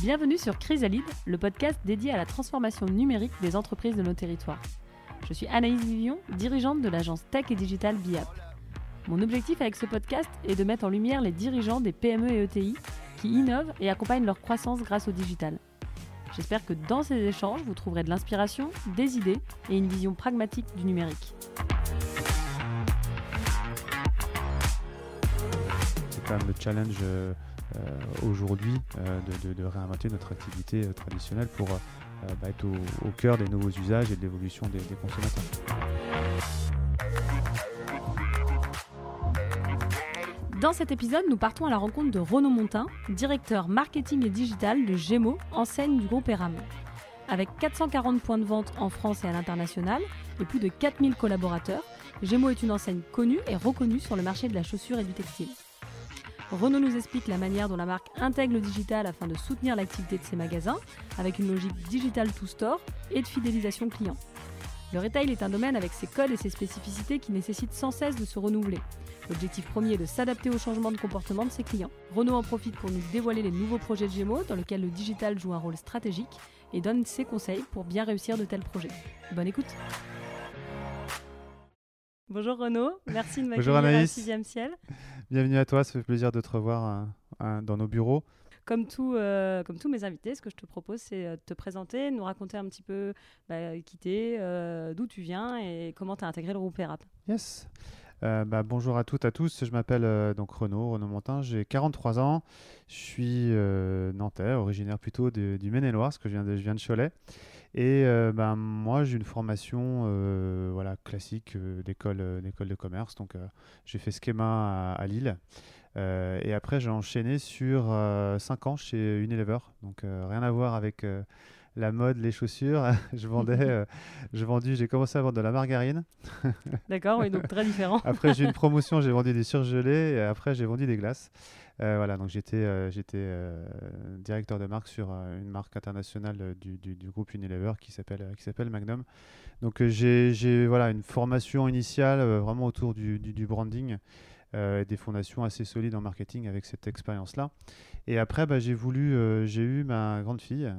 Bienvenue sur Chrysalide, le podcast dédié à la transformation numérique des entreprises de nos territoires. Je suis Anaïs Vivion, dirigeante de l'agence Tech et Digital BIAP. Mon objectif avec ce podcast est de mettre en lumière les dirigeants des PME et ETI qui innovent et accompagnent leur croissance grâce au digital. J'espère que dans ces échanges, vous trouverez de l'inspiration, des idées et une vision pragmatique du numérique. C'est quand même le challenge euh, aujourd'hui euh, de, réinventer notre activité euh, traditionnelle pour euh, bah, être au, cœur des nouveaux usages et de l'évolution des, des consommateurs. Dans cet épisode, nous partons à la rencontre de Renaud Montin, directeur marketing et digital de Gémeaux, enseigne du groupe Eram. Avec 440 points de vente en France et à l'international et plus de 4000 collaborateurs, Gémeaux est une enseigne connue et reconnue sur le marché de la chaussure et du textile. Renaud nous explique la manière dont la marque intègre le digital afin de soutenir l'activité de ses magasins, avec une logique digital to store et de fidélisation client. Le retail est un domaine avec ses codes et ses spécificités qui nécessitent sans cesse de se renouveler. L'objectif premier est de s'adapter au changement de comportement de ses clients. Renault en profite pour nous dévoiler les nouveaux projets de Gémeaux dans lesquels le digital joue un rôle stratégique et donne ses conseils pour bien réussir de tels projets. Bonne écoute Bonjour Renaud, merci de m'accueillir à. 6 ciel. Bienvenue à toi, ça fait plaisir de te revoir euh, euh, dans nos bureaux. Comme, tout, euh, comme tous mes invités, ce que je te propose, c'est de te présenter, nous raconter un petit peu bah, qui t'es, euh, d'où tu viens et comment tu as intégré le groupe ERAP. Yes. Bah, bonjour à toutes, à tous. Je m'appelle donc Renaud, Renaud Montin. J'ai 43 ans. Je suis nantais, originaire plutôt de- du Maine-et-Loire, parce que je viens de, je viens de Cholet. Et euh, bah, moi, j'ai une formation euh, voilà, classique euh, d'école d'école de commerce. Donc, j'ai fait schéma à, à Lille. Et après, j'ai enchaîné sur 5 ans chez Unilever. Donc, rien à voir avec la mode, les chaussures. je vendais, j'ai vendu, j'ai commencé à vendre de la margarine. D'accord, oui, donc très différent. Après, j'ai eu une promotion, j'ai vendu des surgelés et après, j'ai vendu des glaces. Euh, voilà, donc j'étais euh, euh, directeur de marque sur une marque internationale du, groupe Unilever qui s'appelle qui Magnum. Donc j'ai voilà une formation initiale vraiment autour du, branding euh, et des fondations assez solides en marketing avec cette expérience-là. Et après, bah, j'ai voulu, j'ai eu ma grande fille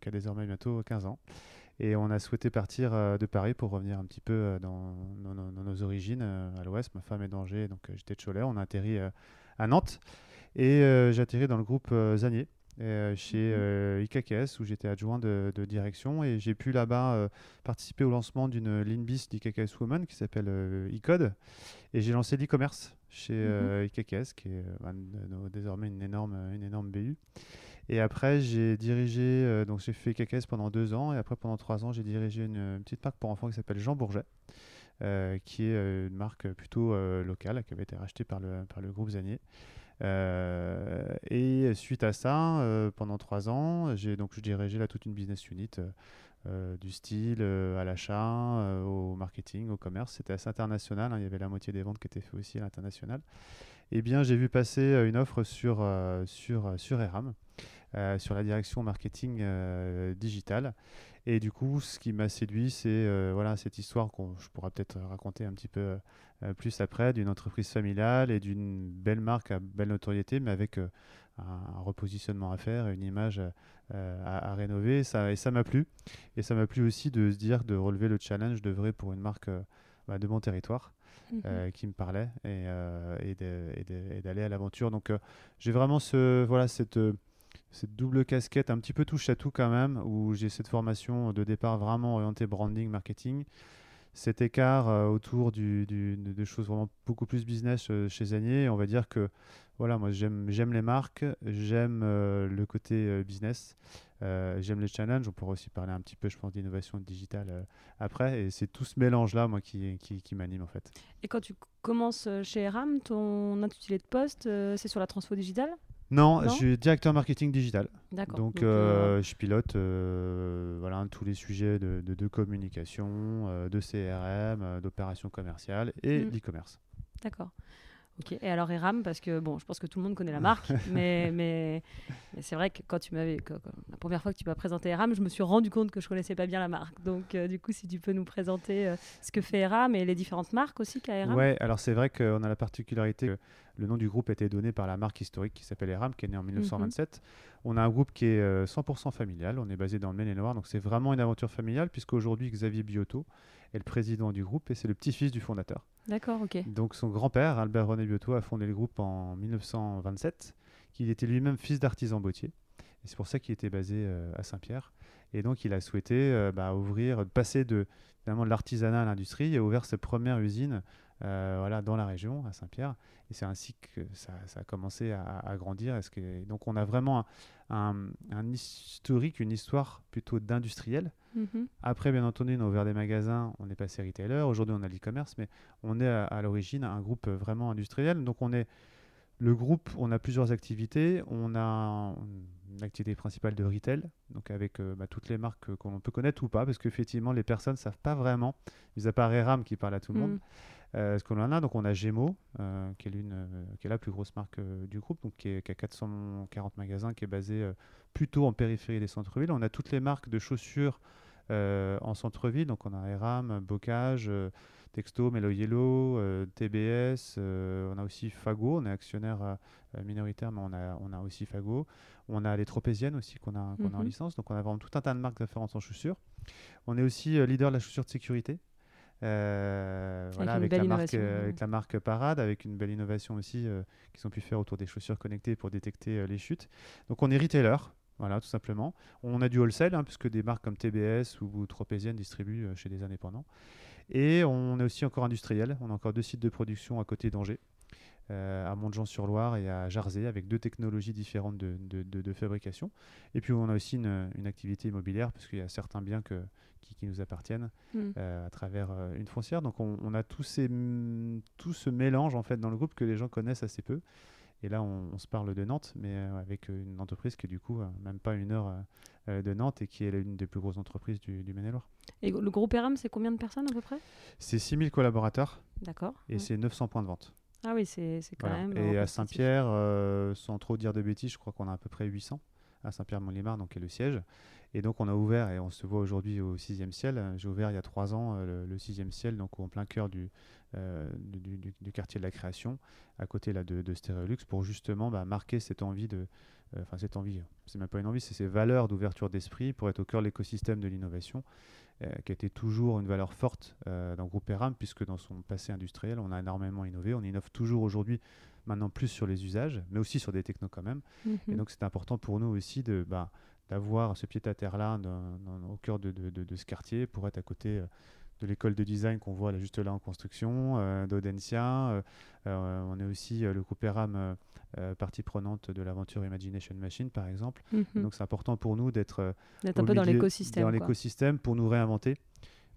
qui a désormais bientôt 15 ans. Et on a souhaité partir de Paris pour revenir un petit peu dans, dans nos- origines à l'ouest. Ma femme est d'Angers, donc j'étais de Cholet. On a atterri à Nantes et euh, j'ai atterri dans le groupe euh, Zanier euh, chez euh, IKKS où j'étais adjoint de, de direction. Et j'ai pu là-bas participer au lancement d'une ligne bis d'IKKS Woman qui s'appelle e-code. Et j'ai lancé l'e-commerce chez euh, IKKS qui est désormais une énorme, une énorme BU. Et après, j'ai dirigé, euh, donc j'ai fait KKS pendant deux ans, et après pendant trois ans, j'ai dirigé une, une petite marque pour enfants qui s'appelle Jean Bourget, euh, qui est une marque plutôt euh, locale, qui avait été rachetée par le, par le groupe Zanier. Euh, et suite à ça, euh, pendant trois ans, j'ai donc je dirigeais là toute une business unit. euh, du style à l'achat, au marketing, au commerce. C'était assez international. hein, il y avait la moitié des ventes qui étaient faites aussi à l'international. Eh bien, j'ai vu passer une offre sur, sur, sur ERAM, sur la direction marketing digital. Et du coup, ce qui m'a séduit, c'est voilà, cette histoire qu'on je pourrais peut-être raconter un petit peu plus après, d'une entreprise familiale et d'une belle marque à belle notoriété, mais avec euh, un, un repositionnement à faire une image euh, à, à rénover. Et ça et ça m'a plu. Et ça m'a plu aussi de se dire, de relever le challenge de vrai pour une marque euh, bah, de mon territoire euh, qui me parlait et, euh, d'aller à l'aventure. Donc euh, j'ai vraiment ce, voilà, cette, euh, cette double casquette, un petit peu touche à tout quand même, où j'ai cette formation de départ vraiment orientée branding, marketing. Cet écart euh, autour du, du- de, choses vraiment beaucoup plus business euh, chez Zanier, on va dire que voilà, moi j'aime les marques, j'aime euh, le côté business, j'aime les challenges. On pourra aussi parler un petit peu, je pense, d'innovation digitale après. Et c'est tout ce mélange-là, moi, qui, qui, m'anime en fait. Et quand tu commences chez Eram, ton intitulé de poste, c'est sur la transfo digitale? Non, Non je suis directeur marketing digital. D'accord. Donc, euh, euh, je pilote euh, voilà, tous les sujets de, de, de communication, de CRM, d'opérations commerciales et Mm. d'e-commerce. D'accord. Ok, et alors Eram, parce que bon, je pense que tout le monde connaît la marque, mais, mais, mais c'est vrai que quand tu m'avais, la première fois que tu m'as présenté Eram, je me suis rendu compte que je connaissais pas bien la marque. Donc, euh, du coup, si tu peux nous présenter euh, ce que fait Eram et les différentes marques aussi qu'a Eram. Ouais, alors c'est vrai qu'on a la particularité que le nom du groupe a été donné par la marque historique qui s'appelle Eram, qui est née en 1927. Mhm. On a un groupe qui est 100% familial, on est basé dans le Maine-et-Loire, donc c'est vraiment une aventure familiale, puisqu'aujourd'hui, Xavier Biotto est le président du groupe et c'est le petit-fils du fondateur. D'accord, ok. Donc son grand-père, Albert René Biotto, a fondé le groupe en 1927, qu'il était lui-même fils d'artisan bottier. Et c'est pour ça qu'il était basé euh, à Saint-Pierre. Et donc il a souhaité euh, bah, ouvrir, passer de, de l'artisanat à l'industrie et ouvert sa première usine euh, voilà, dans la région, à Saint-Pierre. Et c'est ainsi que ça, a commencé à, grandir. Est-ce que, donc on a vraiment historique, une histoire plutôt d'industriel. Mhm. Après, bien entendu, on a ouvert des magasins, on est passé retailer. Aujourd'hui, on a l'e-commerce, mais on est à, l'origine un groupe vraiment industriel. Donc on est le groupe, on a plusieurs activités. On a une activité principale de retail, donc avec euh, bah, toutes les marques qu'on peut connaître ou pas, parce qu'effectivement, les personnes ne savent pas vraiment, mis à part Eram qui parle à tout le monde. Euh, ce qu'on en a, donc on a Gémeaux, euh, qui, est l'une, euh, qui est la plus grosse marque du groupe, donc qui, est, qui, a 440 magasins, qui est basée plutôt en périphérie des centres-villes. On a toutes les marques de chaussures en centre-ville, donc on a Eram, Bocage, Texto, Melo Yellow, TBS, on a aussi Fago, on est actionnaire minoritaire, mais on a, on a aussi Fago. On a les Tropéziennes aussi qu'on a, qu'on a en mhm. licence, donc on a vraiment tout un tas de marques différentes en chaussures. On est aussi leader de la chaussure de sécurité, euh, avec, voilà, avec, la marque, euh, avec, la marque, Parade, avec une belle innovation aussi euh, qu'ils ont pu faire autour des chaussures connectées pour détecter les chutes. Donc on est retailer, voilà, tout simplement. On a du wholesale, hein, puisque des marques comme TBS ou, Tropézienne distribuent chez des indépendants. Et on est aussi encore industriel. On a encore deux sites de production à côté d'Angers. À Montjean-sur-Loire et à Jarzé, avec deux technologies différentes de, de, de, fabrication. Et puis on a aussi une, une activité immobilière, parce qu'il y a certains biens que, qui, nous appartiennent hmm. euh, à travers euh, une foncière. Donc on, a tous ces, tout ce mélange en fait dans le groupe que les gens connaissent assez peu. Et là, on, se parle de Nantes, mais euh, avec une entreprise qui est du coup même pas une heure de Nantes et qui est l'une des plus grosses entreprises du, du Maine-et-Loire. Et le groupe ERAM, c'est combien de personnes à peu près? C'est 6000 collaborateurs. D'accord. Et c'est 900 points de vente. Ah oui, c'est quand même. Et à Saint-Pierre, sans trop dire de bêtises, je crois qu'on a à peu près 800 à Saint-Pierre-Mont-Limard, donc qui est le siège. Et donc on a ouvert, et on se voit aujourd'hui au sixième ciel, j'ai ouvert il y a trois ans euh, le, sixième ciel, donc en plein cœur euh, du, du, quartier de la création, à côté là, de, de Stéréolux, pour justement bah, marquer cette envie de... Euh, enfin cette envie, c'est même pas une envie, c'est ces valeurs d'ouverture d'esprit pour être au cœur de l'écosystème de l'innovation, qui a été toujours une valeur forte dans le groupe ERAM, puisque dans son passé industriel, on a énormément innové, on innove toujours aujourd'hui maintenant plus sur les usages, mais aussi sur des technos quand même. Et mhm. donc c'est important pour nous aussi de... Bah, d'avoir ce pied-à-terre-là au cœur de, ce quartier pour être à côté euh, de l'école de design qu'on voit là, juste là en construction, euh, d'Audencia. Euh, on est aussi le groupe ERAM, partie prenante de l'aventure Imagination Machine, par exemple. Mhm. Donc c'est important pour nous d'être un peu dans l'écosystème. Dans l'écosystème pour nous réinventer.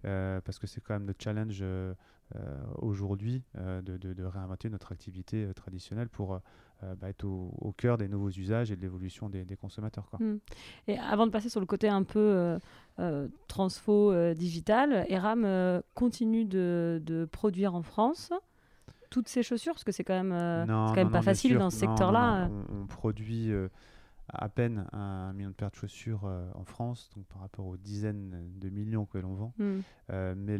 parce que c'est quand même notre challenge aujourd'hui de, de, réinventer notre activité traditionnelle pour euh, bah, être au, cœur des nouveaux usages et de l'évolution des, consommateurs. Quoi. Hmm. Et avant de passer sur le côté un peu euh, euh, transfo digital, Eram continue de, de, produire en France toutes ces chaussures? Parce que c'est quand même, quand même pas facile dans ce secteur-là. On, on, produit à peine un million de paires de chaussures en France, donc par rapport aux dizaines de millions que l'on vend. Hmm. mais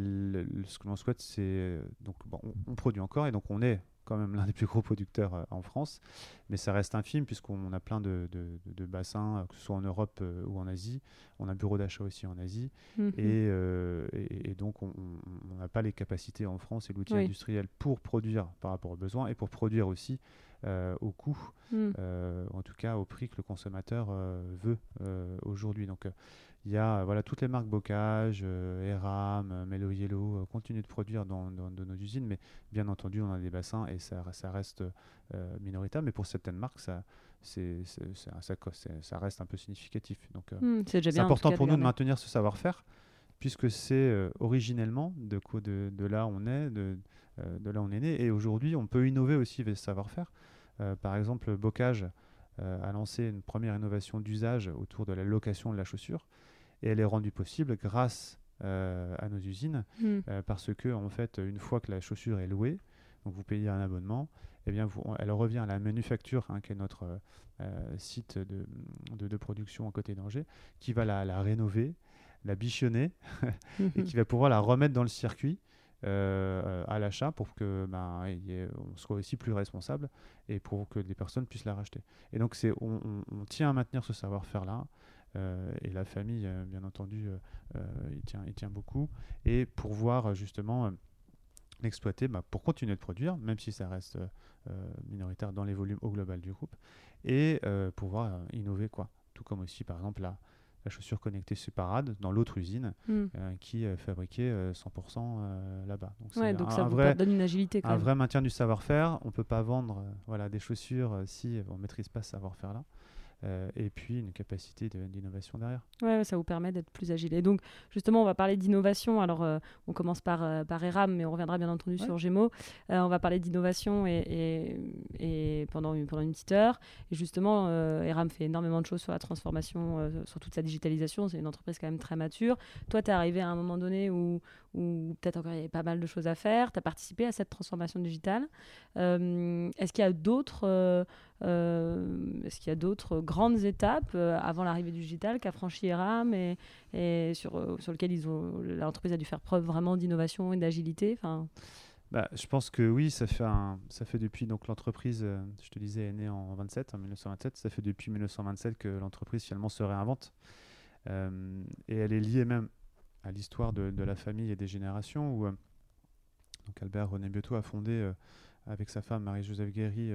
ce que l'on souhaite, c'est donc bon, on, produit encore et donc on est quand même l'un des plus gros producteurs euh, en France, mais ça reste infime puisqu'on a plein de, de, bassins, euh, que ce soit en Europe euh, ou en Asie. On a un bureau d'achat aussi en Asie, mhm. et, et, donc on n'a pas les capacités en France et l'outil industriel pour produire par rapport aux besoins et pour produire aussi au coût, mhm. en tout cas au prix que le consommateur veut aujourd'hui. Donc il y a voilà, toutes les marques Bocage, euh, Eram, euh, Melo Yellow euh, continuent de produire dans, nos usines, mais bien entendu, on a des bassins et ça, ça reste minoritaire. Mais pour certaines marques, ça, c'est, ça, ça, reste un peu significatif. Donc, hmm, c'est, important pour nous de maintenir ce savoir-faire, puisque c'est originellement de, de, de, là où on est, de, de là où on est né. Et aujourd'hui, on peut innover aussi avec ce savoir-faire. par exemple, Bocage a lancé une première innovation d'usage autour de la location de la chaussure et elle est rendue possible grâce euh, à nos usines, hmm. euh, parce que en fait, une fois que la chaussure est louée, Donc vous payez un abonnement, eh bien vous, elle revient à la manufacture, hein, qui est notre site de, de, production à côté d'Angers, qui va la, la rénover, la bichonner, et qui va pouvoir la remettre dans le circuit. Euh, à l'achat pour que ben, on soit aussi plus responsable et pour que les personnes puissent la racheter. Et donc c'est on, tient à maintenir ce savoir-faire-là. Euh, et la famille, euh, bien entendu, il, tient, il tient beaucoup. Et pour voir justement l'exploiter bah, pour continuer de produire, même si ça reste minoritaire dans les volumes au global du groupe, et pouvoir innover. quoi. Tout comme aussi, par exemple, la, la chaussure connectée Separade dans l'autre usine hmm. euh, qui est fabriquée 100% euh, là-bas. Donc, ouais, donc ça vous vrai, donne une agilité. un vrai maintien du savoir-faire. On ne peut pas vendre voilà, des chaussures si on ne maîtrise pas ce savoir-faire-là. Euh, et puis une capacité d'innovation derrière. Ouais, ça vous permet d'être plus agile. Et donc, justement, on va parler d'innovation. Alors, euh, on commence par, euh, par ERAM, mais on reviendra bien entendu sur Gémeaux. on va parler d'innovation et, et, pendant, une, pendant une petite heure. Et justement, ERAM fait énormément de choses sur la transformation, sur toute sa digitalisation. C'est une entreprise quand même très mature. Toi, tu es arrivé à un moment donné où, où peut-être encore il y avait pas mal de choses à faire. Tu as participé à cette transformation digitale. Est-ce qu'il y a d'autres euh, est-ce qu'il y a d'autres grandes étapes euh, avant l'arrivée du digital qu'a franchi ERAM et, sur, euh, sur lequel l'entreprise a dû faire preuve vraiment d'innovation et d'agilité enfin... Bah, je pense que oui, ça fait, ça fait depuis donc l'entreprise, je te disais, est née en 27, en 1927. Ça fait depuis 1927 que l'entreprise finalement se réinvente. et elle est liée même à l'histoire de, de, la famille et des générations où donc Albert René Bioto a fondé avec sa femme Marie-Joseph Guéry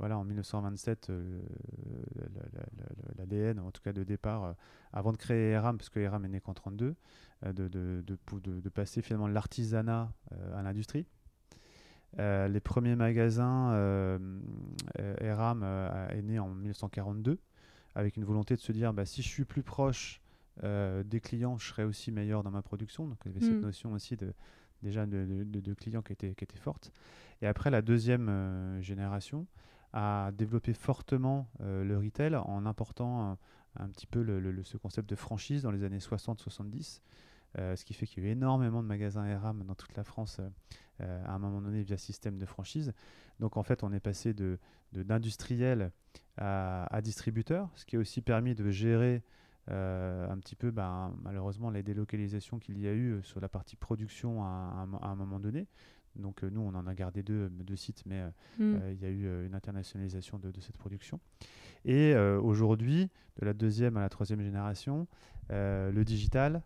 voilà, en 1927, euh, l'ADN, en tout cas de départ, euh, avant de créer ERAM, parce que ERAM est né qu'en 32, euh, de, de, de, passer finalement l'artisanat à l'industrie. les premiers magasins, ERAM est né en 1942, avec une volonté de se dire, bah, si je suis plus proche des clients, je serai aussi meilleur dans ma production. Donc il y avait cette mm. notion aussi de, déjà de, clients qui était, qui était forte. Et après, la deuxième génération, a développé fortement euh, le retail en important un, petit peu le, ce concept de franchise dans les années 60-70. Euh, ce qui fait qu'il y a eu énormément de magasins ERAM dans toute la France euh, à un moment donné via système de franchise. Donc en fait, on est passé de, d'industriel à, à, distributeur, ce qui a aussi permis de gérer un petit peu ben, malheureusement les délocalisations qu'il y a eu sur la partie production à, à un moment donné. Donc euh, nous, on en a gardé deux, deux sites, mais euh, mm. euh, il y a eu une internationalisation de, cette production. Et aujourd'hui, de la deuxième à la troisième génération, le digital,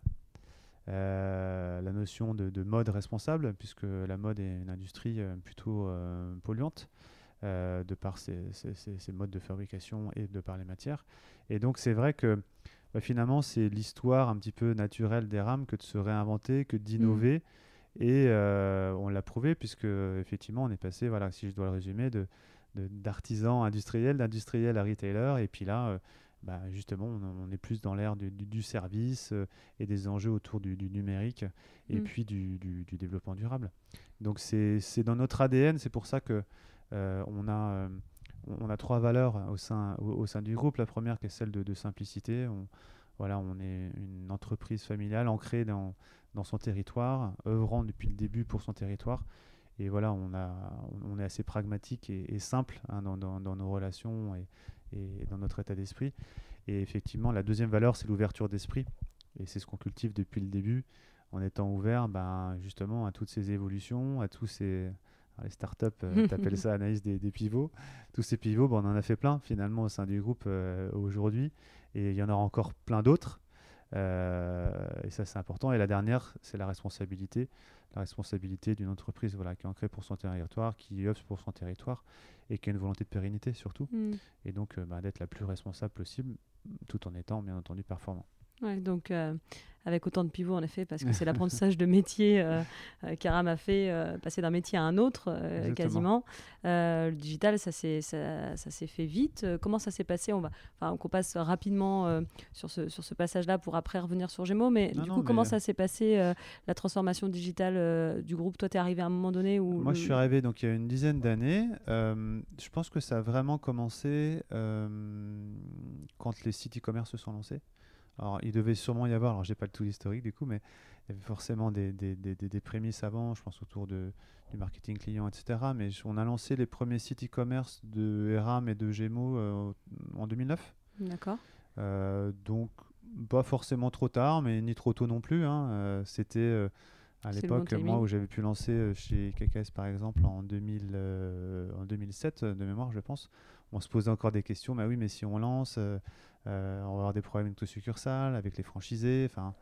la notion de, mode responsable, puisque la mode est une industrie plutôt polluante. de par ses, modes de fabrication et de par les matières. Et donc c'est vrai que bah, finalement c'est l'histoire un petit peu naturelle des rames que de se réinventer, que d'innover. Mm. Et euh, on l'a prouvé puisque effectivement on est passé, voilà, si je dois le résumer, de d'artisan industriel, d'industriel à retailer. Et puis là, euh, bah, justement, on, est plus dans l'ère du, service euh, et des enjeux autour du, numérique et mm. puis du, développement durable. Donc c'est dans notre ADN, c'est pour ça que on a on a trois valeurs au sein, au, sein du groupe. La première qui est celle de, simplicité. On, voilà, on est une entreprise familiale ancrée dans, dans son territoire, œuvrant depuis le début pour son territoire. Et voilà, on, a, on est assez pragmatique et, simple hein, dans, dans, nos relations et, et, dans notre état d'esprit. Et effectivement, la deuxième valeur, c'est l'ouverture d'esprit. Et c'est ce qu'on cultive depuis le début, en étant ouvert ben, justement à toutes ces évolutions, à tous ces... les startups, euh, tu appelles ça analyse des, des, pivots. Tous ces pivots, ben, on en a fait plein finalement au sein du groupe euh, aujourd'hui. Et il y en aura encore plein d'autres. Euh, et ça, c'est important. Et la dernière, c'est la responsabilité. La responsabilité d'une entreprise voilà, qui est ancrée pour son territoire, qui œuvre pour son territoire et qui a une volonté de pérennité surtout. Mm. Et donc, euh, bah, d'être la plus responsable possible tout en étant, bien entendu, performant. Ouais, donc, euh, avec autant de pivots en effet, parce que c'est l'apprentissage de métier euh, euh qu'Aram a fait euh, passer d'un métier à un autre quasiment. le digital, ça s'est ça, ça fait vite. comment ça s'est passé? On va, enfin, qu'on passe rapidement sur ce sur ce passage-là pour après revenir sur Gémeaux. Mais du coup, comment ça s'est passé la transformation digitale du groupe? Toi, tu es arrivé à un moment donné où Moi, je suis arrivé donc il y a une dizaine d'années. je pense que ça a vraiment commencé quand les sites e-commerce se sont lancés Alors, il devait sûrement y avoir, alors j'ai pas le tout l'historique du coup, mais il y avait forcément des, des, des, des, prémices avant, je pense autour de, du marketing client, etc. Mais on a lancé les premiers sites e-commerce de ERAM et de Gemo euh, en 2009. D'accord. Euh, donc, pas forcément trop tard, mais ni trop tôt non plus. Hein. Euh, c'était à l'époque, moi, où j'avais pu lancer chez KKS, par exemple, en, 2000, en 2007, de mémoire, je pense. On se posait encore des questions. Mais oui, mais si on lance, on va avoir des problèmes avec nos succursales, avec les franchisés. Enfin,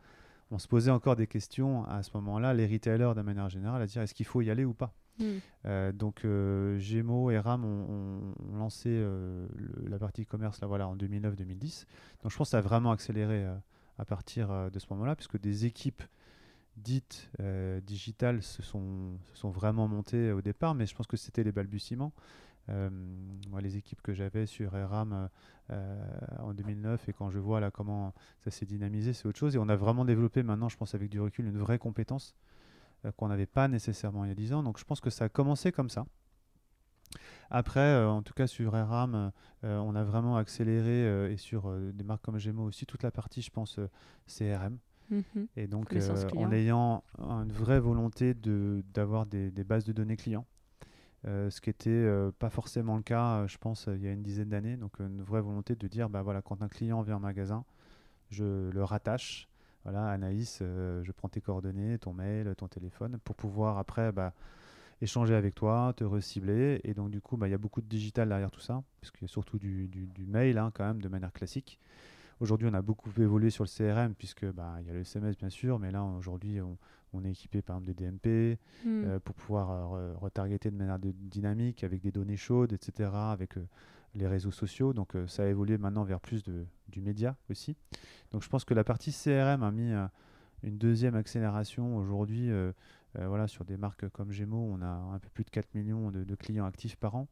on se posait encore des questions à ce moment-là, les retailers de manière générale, à dire est-ce qu'il faut y aller ou pas? Hmm. Euh, donc euh, Gémeaux et RAM ont, lancé euh, la partie commerce là, voilà, en 2009-2010. Donc je pense que ça a vraiment accéléré à partir de ce moment-là, puisque des équipes dites digitales se sont, se sont vraiment montées au départ, mais je pense que c'était les balbutiements. Euh, moi, les équipes que j'avais sur RAM euh, en 2009 et quand je vois là comment ça s'est dynamisé, c'est autre chose. Et on a vraiment développé maintenant, je pense avec du recul, une vraie compétence euh, qu'on n'avait pas nécessairement il y a 10 ans. Donc je pense que ça a commencé comme ça. Après, en tout cas sur RAM, on a vraiment accéléré et sur des marques comme Gemo aussi toute la partie, je pense, CRM. Mhm. Et donc, en ayant une vraie volonté d'avoir des, des, bases de données clients. Euh, ce qui n'était euh, pas forcément le cas, euh, je pense, il y a une dizaine d'années. Donc une vraie volonté de dire, bah, voilà, quand un client vient en magasin, je le rattache. Voilà, Anaïs, je prends tes coordonnées, ton mail, ton téléphone, pour pouvoir après bah, échanger avec toi, te recibler. Et donc du coup, bah, il y a beaucoup de digital derrière tout ça, puisqu'il y a surtout du, mail hein, quand même, de manière classique. Aujourd'hui, on a beaucoup évolué sur le CRM, puisque bah, il y a le SMS bien sûr, mais là aujourd'hui, on, on est équipé par exemple de DMP hmm. euh, pour pouvoir euh, retargeter de manière dynamique avec des données chaudes, etc., avec euh, les réseaux sociaux. Donc ça a évolué maintenant vers plus de, du média aussi. Donc je pense que la partie CRM a mis une deuxième accélération aujourd'hui. voilà, sur des marques comme Gémeaux, on a un peu plus de 4 millions de clients actifs par an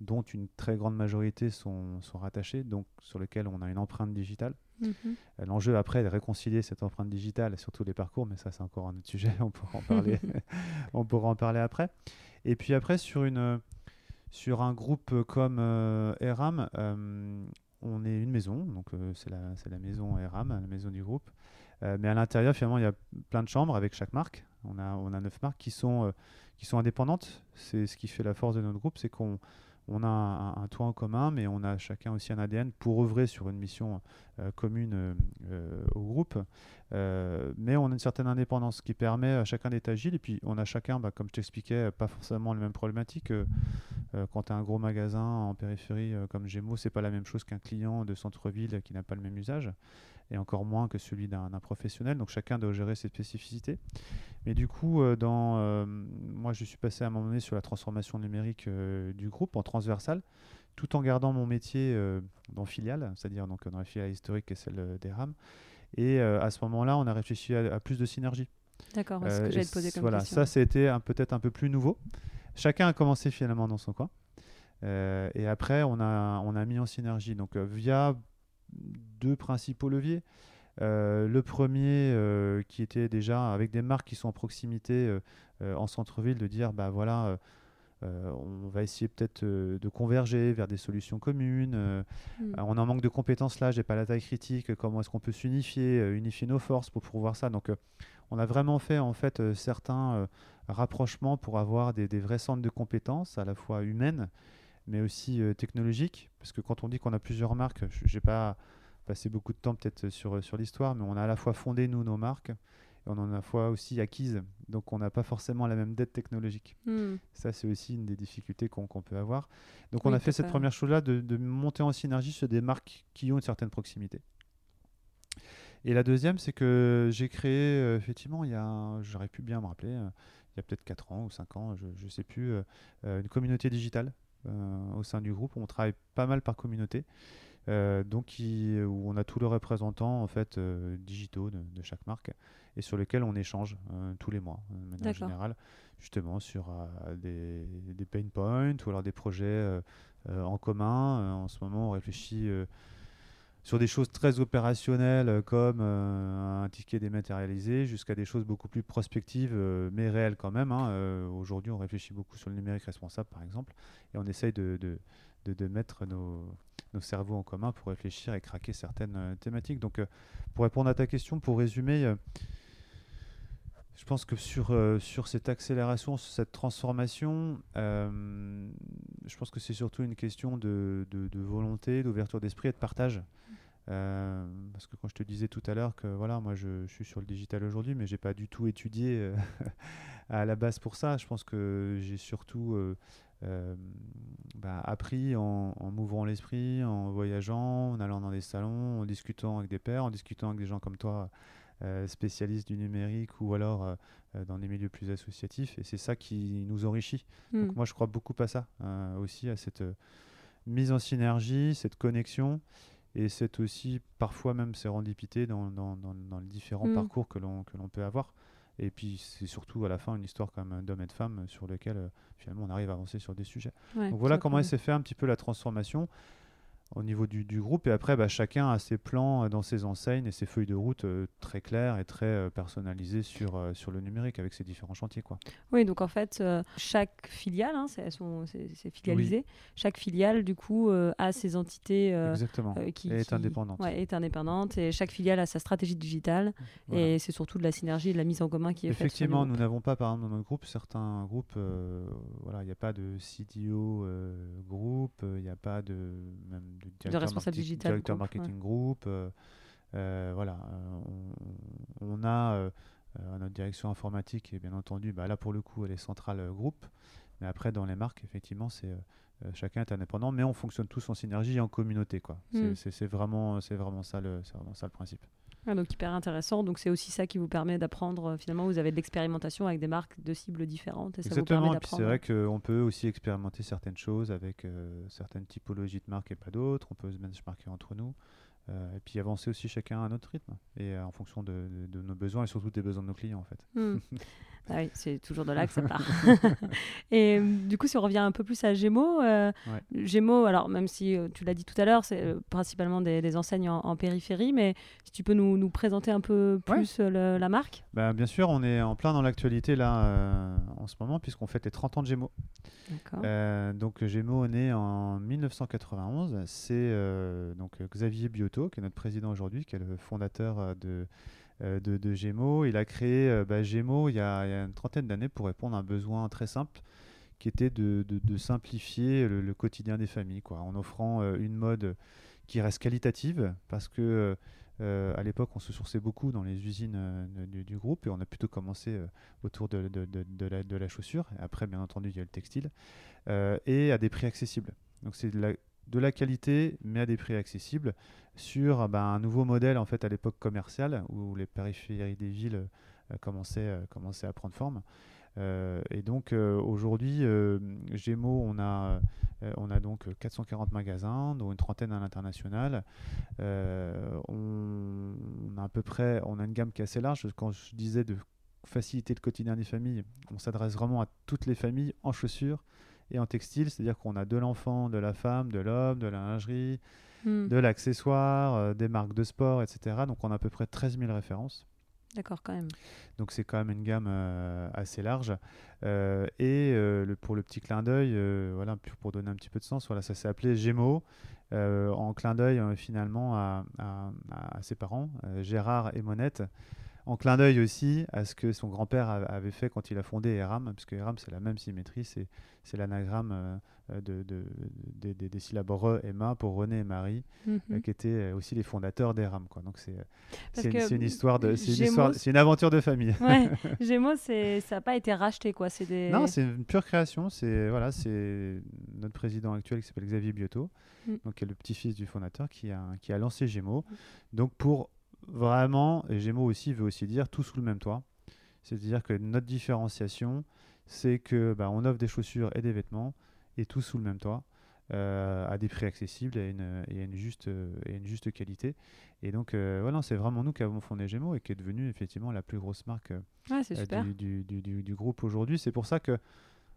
dont une très grande majorité sont, sont rattachés, donc sur lesquels on a une empreinte digitale. Mhm. Euh, l'enjeu après est de réconcilier cette empreinte digitale sur tous les parcours, mais ça c'est encore un autre sujet, on pourra en parler, on pourra en parler après. Et puis après sur, une, sur un groupe comme euh, ERAM, euh, on est une maison, donc c'est la, la, maison ERAM, la maison du groupe. mais à l'intérieur, finalement, il y a plein de chambres avec chaque marque. On a, on a neuf marques qui sont, qui sont indépendantes. C'est ce qui fait la force de notre groupe, c'est qu'on on a un, toit en commun, mais on a chacun aussi un ADN pour œuvrer sur une mission euh, commune euh, euh, au groupe. mais on a une certaine indépendance qui permet à chacun d'être agile. Et puis on a chacun, bah, comme je t'expliquais, pas forcément les mêmes problématiques. quand tu as un gros magasin en périphérie comme Gémeaux, c'est pas la même chose qu'un client de centre-ville qui n'a pas le même usage et encore moins que celui d'un professionnel. Donc chacun doit gérer ses spécificités. Mais du coup, euh, dans, euh, moi, je suis passé à un moment donné sur la transformation numérique euh, du groupe en transversal, tout en gardant mon métier dans filiale, c'est-à-dire donc dans la filiale historique et celle des RAM. Et à ce moment-là, on a réfléchi à, plus de synergie. D'accord, c'est ce que j'allais te poser comme voilà, question. Ça, c'était peut-être un peu plus nouveau. Chacun a commencé finalement dans son coin. et après, on a, on a mis en synergie. Donc, via deux principaux leviers. Euh, le premier euh, qui était déjà avec des marques qui sont en proximité euh, en centre-ville, de dire bah voilà, on va essayer peut-être de converger vers des solutions communes. Hmm. on en manque de compétences là, j'ai pas la taille critique. Comment est-ce qu'on peut s'unifier, unifier nos forces pour pouvoir ça Donc on a vraiment fait en fait certains rapprochements pour avoir des, des, vrais centres de compétences à la fois humaines mais aussi euh, technologique, parce que quand on dit qu'on a plusieurs marques, je n'ai pas passé beaucoup de temps peut-être sur, sur l'histoire, mais on a à la fois fondé, nous, nos marques, et on en a à la fois aussi acquises, donc on n'a pas forcément la même dette technologique. Hmm. Ça, c'est aussi une des difficultés qu'on peut avoir. Donc on a fait cette première chose-là, de, de, monter en synergie sur des marques qui ont une certaine proximité. Et la deuxième, c'est que j'ai créé, euh, effectivement, il y a, j'aurais pu bien me rappeler, euh, il y a peut-être 4 ans ou 5 ans, je ne sais plus, une communauté digitale euh, au sein du groupe. On travaille pas mal par communauté. Euh, donc où on a tous les représentants en fait euh, digitaux de, chaque marque et sur lesquels on échange tous les mois de manière générale justement sur des, des, pain points ou alors des projets en commun en ce moment on réfléchit sur des choses très opérationnelles euh, comme euh, un ticket dématérialisé jusqu'à des choses beaucoup plus prospectives euh, mais réelles quand même. Hein. Aujourd'hui, on réfléchit beaucoup sur le numérique responsable par exemple et on essaye de, de, mettre nos, nos, cerveaux en commun pour réfléchir et craquer certaines thématiques. Donc, pour répondre à ta question, pour résumer, je pense que sur, sur cette accélération, sur cette transformation, je pense que c'est surtout une question de, de volonté, d'ouverture d'esprit et de partage. Euh, parce que quand je te disais tout à l'heure que voilà, moi je, suis sur le digital aujourd'hui, mais j'ai pas du tout étudié euh, à la base pour ça. Je pense que j'ai surtout euh, bah, appris en, m'ouvrant l'esprit, en voyageant, en allant dans des salons, en discutant avec des pairs, en discutant avec des gens comme toi, spécialistes du numérique ou alors dans des milieux plus associatifs. Et c'est ça qui nous enrichit. Donc hmm. moi je crois beaucoup à ça aussi, à cette mise en synergie, cette connexion et c'est aussi parfois même sérendipité dans, dans, dans, les différents mm. parcours que l'on peut avoir. Et puis c'est surtout à la fin une histoire comme d'hommes et de femmes sur lesquels euh, finalement on arrive à avancer sur des sujets. Donc voilà comment elle s'est fait un petit peu la transformation au niveau du, groupe. Et après, bah, chacun a ses plans euh, dans ses enseignes et ses feuilles de route euh, très claires et très euh, personnalisées sur, sur le numérique avec ses différents chantiers. Quoi. Oui, donc en fait, chaque filiale, hein, c'est, filialisé, chaque filiale, du coup, a ses entités qui, est indépendante. est indépendante et chaque filiale a sa stratégie digitale et c'est surtout de la synergie et de la mise en commun qui est faite. Effectivement, nous n'avons pas, par exemple, dans notre groupe, certains groupes, voilà, il n'y a pas de CDO groupe, il n'y a pas de même directeur, responsable digital directeur marketing group. Euh, euh, voilà, euh, on, a notre direction informatique et bien entendu, bah, là pour le coup, elle est centrale groupe. Mais après, dans les marques, effectivement, c'est chacun est indépendant, mais on fonctionne tous en synergie et en communauté. Quoi. C'est, hmm. vraiment, c'est vraiment ça le, c'est vraiment ça le principe donc hyper intéressant. Donc c'est aussi ça qui vous permet d'apprendre. Euh, finalement, vous avez de l'expérimentation avec des marques de cibles différentes. Et ça Exactement. Vous c'est vrai qu'on peut aussi expérimenter certaines choses avec euh, certaines typologies de marques et pas d'autres. On peut se benchmarker entre nous. Euh, et puis avancer aussi chacun à notre rythme et en fonction de, nos besoins et surtout des besoins de nos clients en fait. Hmm. Ah oui, c'est toujours de là que ça part. et du coup, si on revient un peu plus à Gémeaux, euh, Gémeaux, alors même si euh, tu l'as dit tout à l'heure, c'est euh, principalement des, enseignes en, périphérie, mais si tu peux nous, nous présenter un peu plus la marque bah, Bien sûr, on est en plein dans l'actualité là en ce moment, puisqu'on fête les 30 ans de Gémeaux. donc Gémeaux est né en 1991. C'est donc Xavier Biotto, qui est notre président aujourd'hui, qui est le fondateur de euh, de, Gémeaux. Il a créé euh, bah, Gémeaux il y, a, une trentaine d'années pour répondre à un besoin très simple qui était de, simplifier le, quotidien des familles, en offrant euh, une mode qui reste qualitative, parce que à l'époque, on se sourçait beaucoup dans les usines du, groupe et on a plutôt commencé autour de, la, chaussure. Et après, bien entendu, il y a le textile et à des prix accessibles. Donc, c'est de la qualité, mais à des prix accessibles, sur bah, un nouveau modèle en fait à l'époque commerciale où les périphéries des villes euh, commençaient, euh, commençaient, à prendre forme. Euh, et donc aujourd'hui, Gémeaux, on a, on a donc 440 magasins, dont une trentaine à l'international. Peu près, on a une gamme qui est assez large. Quand je disais de faciliter le quotidien des familles, on s'adresse vraiment à toutes les familles en chaussures et en textile, c'est-à-dire qu'on a de l'enfant, de la femme, de l'homme, de la lingerie, hmm. de l'accessoire, euh, des marques de sport, etc. Donc on a à peu près 13 000 références. D'accord, quand même. Donc c'est quand même une gamme euh, assez large. Euh, et le, pour le petit clin d'œil, voilà, pour donner un petit peu de sens, voilà, ça s'est appelé Gémeaux, en clin d'œil finalement à, à, ses parents, Gérard et Monette en clin d'œil aussi à ce que son grand-père avait fait quand il a fondé ERAM, parce que ERAM c'est la même symétrie, c'est l'anagramme euh, de, des syllabes Re et Ma pour René et Marie, euh, mhm. qui étaient aussi les fondateurs d'ERAM. Donc c'est une histoire de, c'est une, aventure de famille. Ouais, Gémeaux, ça n'a pas été racheté quoi. Des... Non, c'est une pure création. C'est voilà, c'est notre président actuel qui s'appelle Xavier Biotto, mm. donc qui est le petit-fils du fondateur qui a qui a lancé Gémeaux. Donc pour vraiment, et Gémeaux aussi veut aussi dire tout sous le même toit. C'est-à-dire que notre différenciation, c'est que bah, on offre des chaussures et des vêtements et tout sous le même toit. Euh, à des prix accessibles et à une, et une, juste, et une juste qualité. Et donc, euh, voilà, c'est vraiment nous qui avons fondé Gémeaux et qui est devenu effectivement la plus grosse marque euh, du, du, du, du, groupe aujourd'hui. C'est pour ça que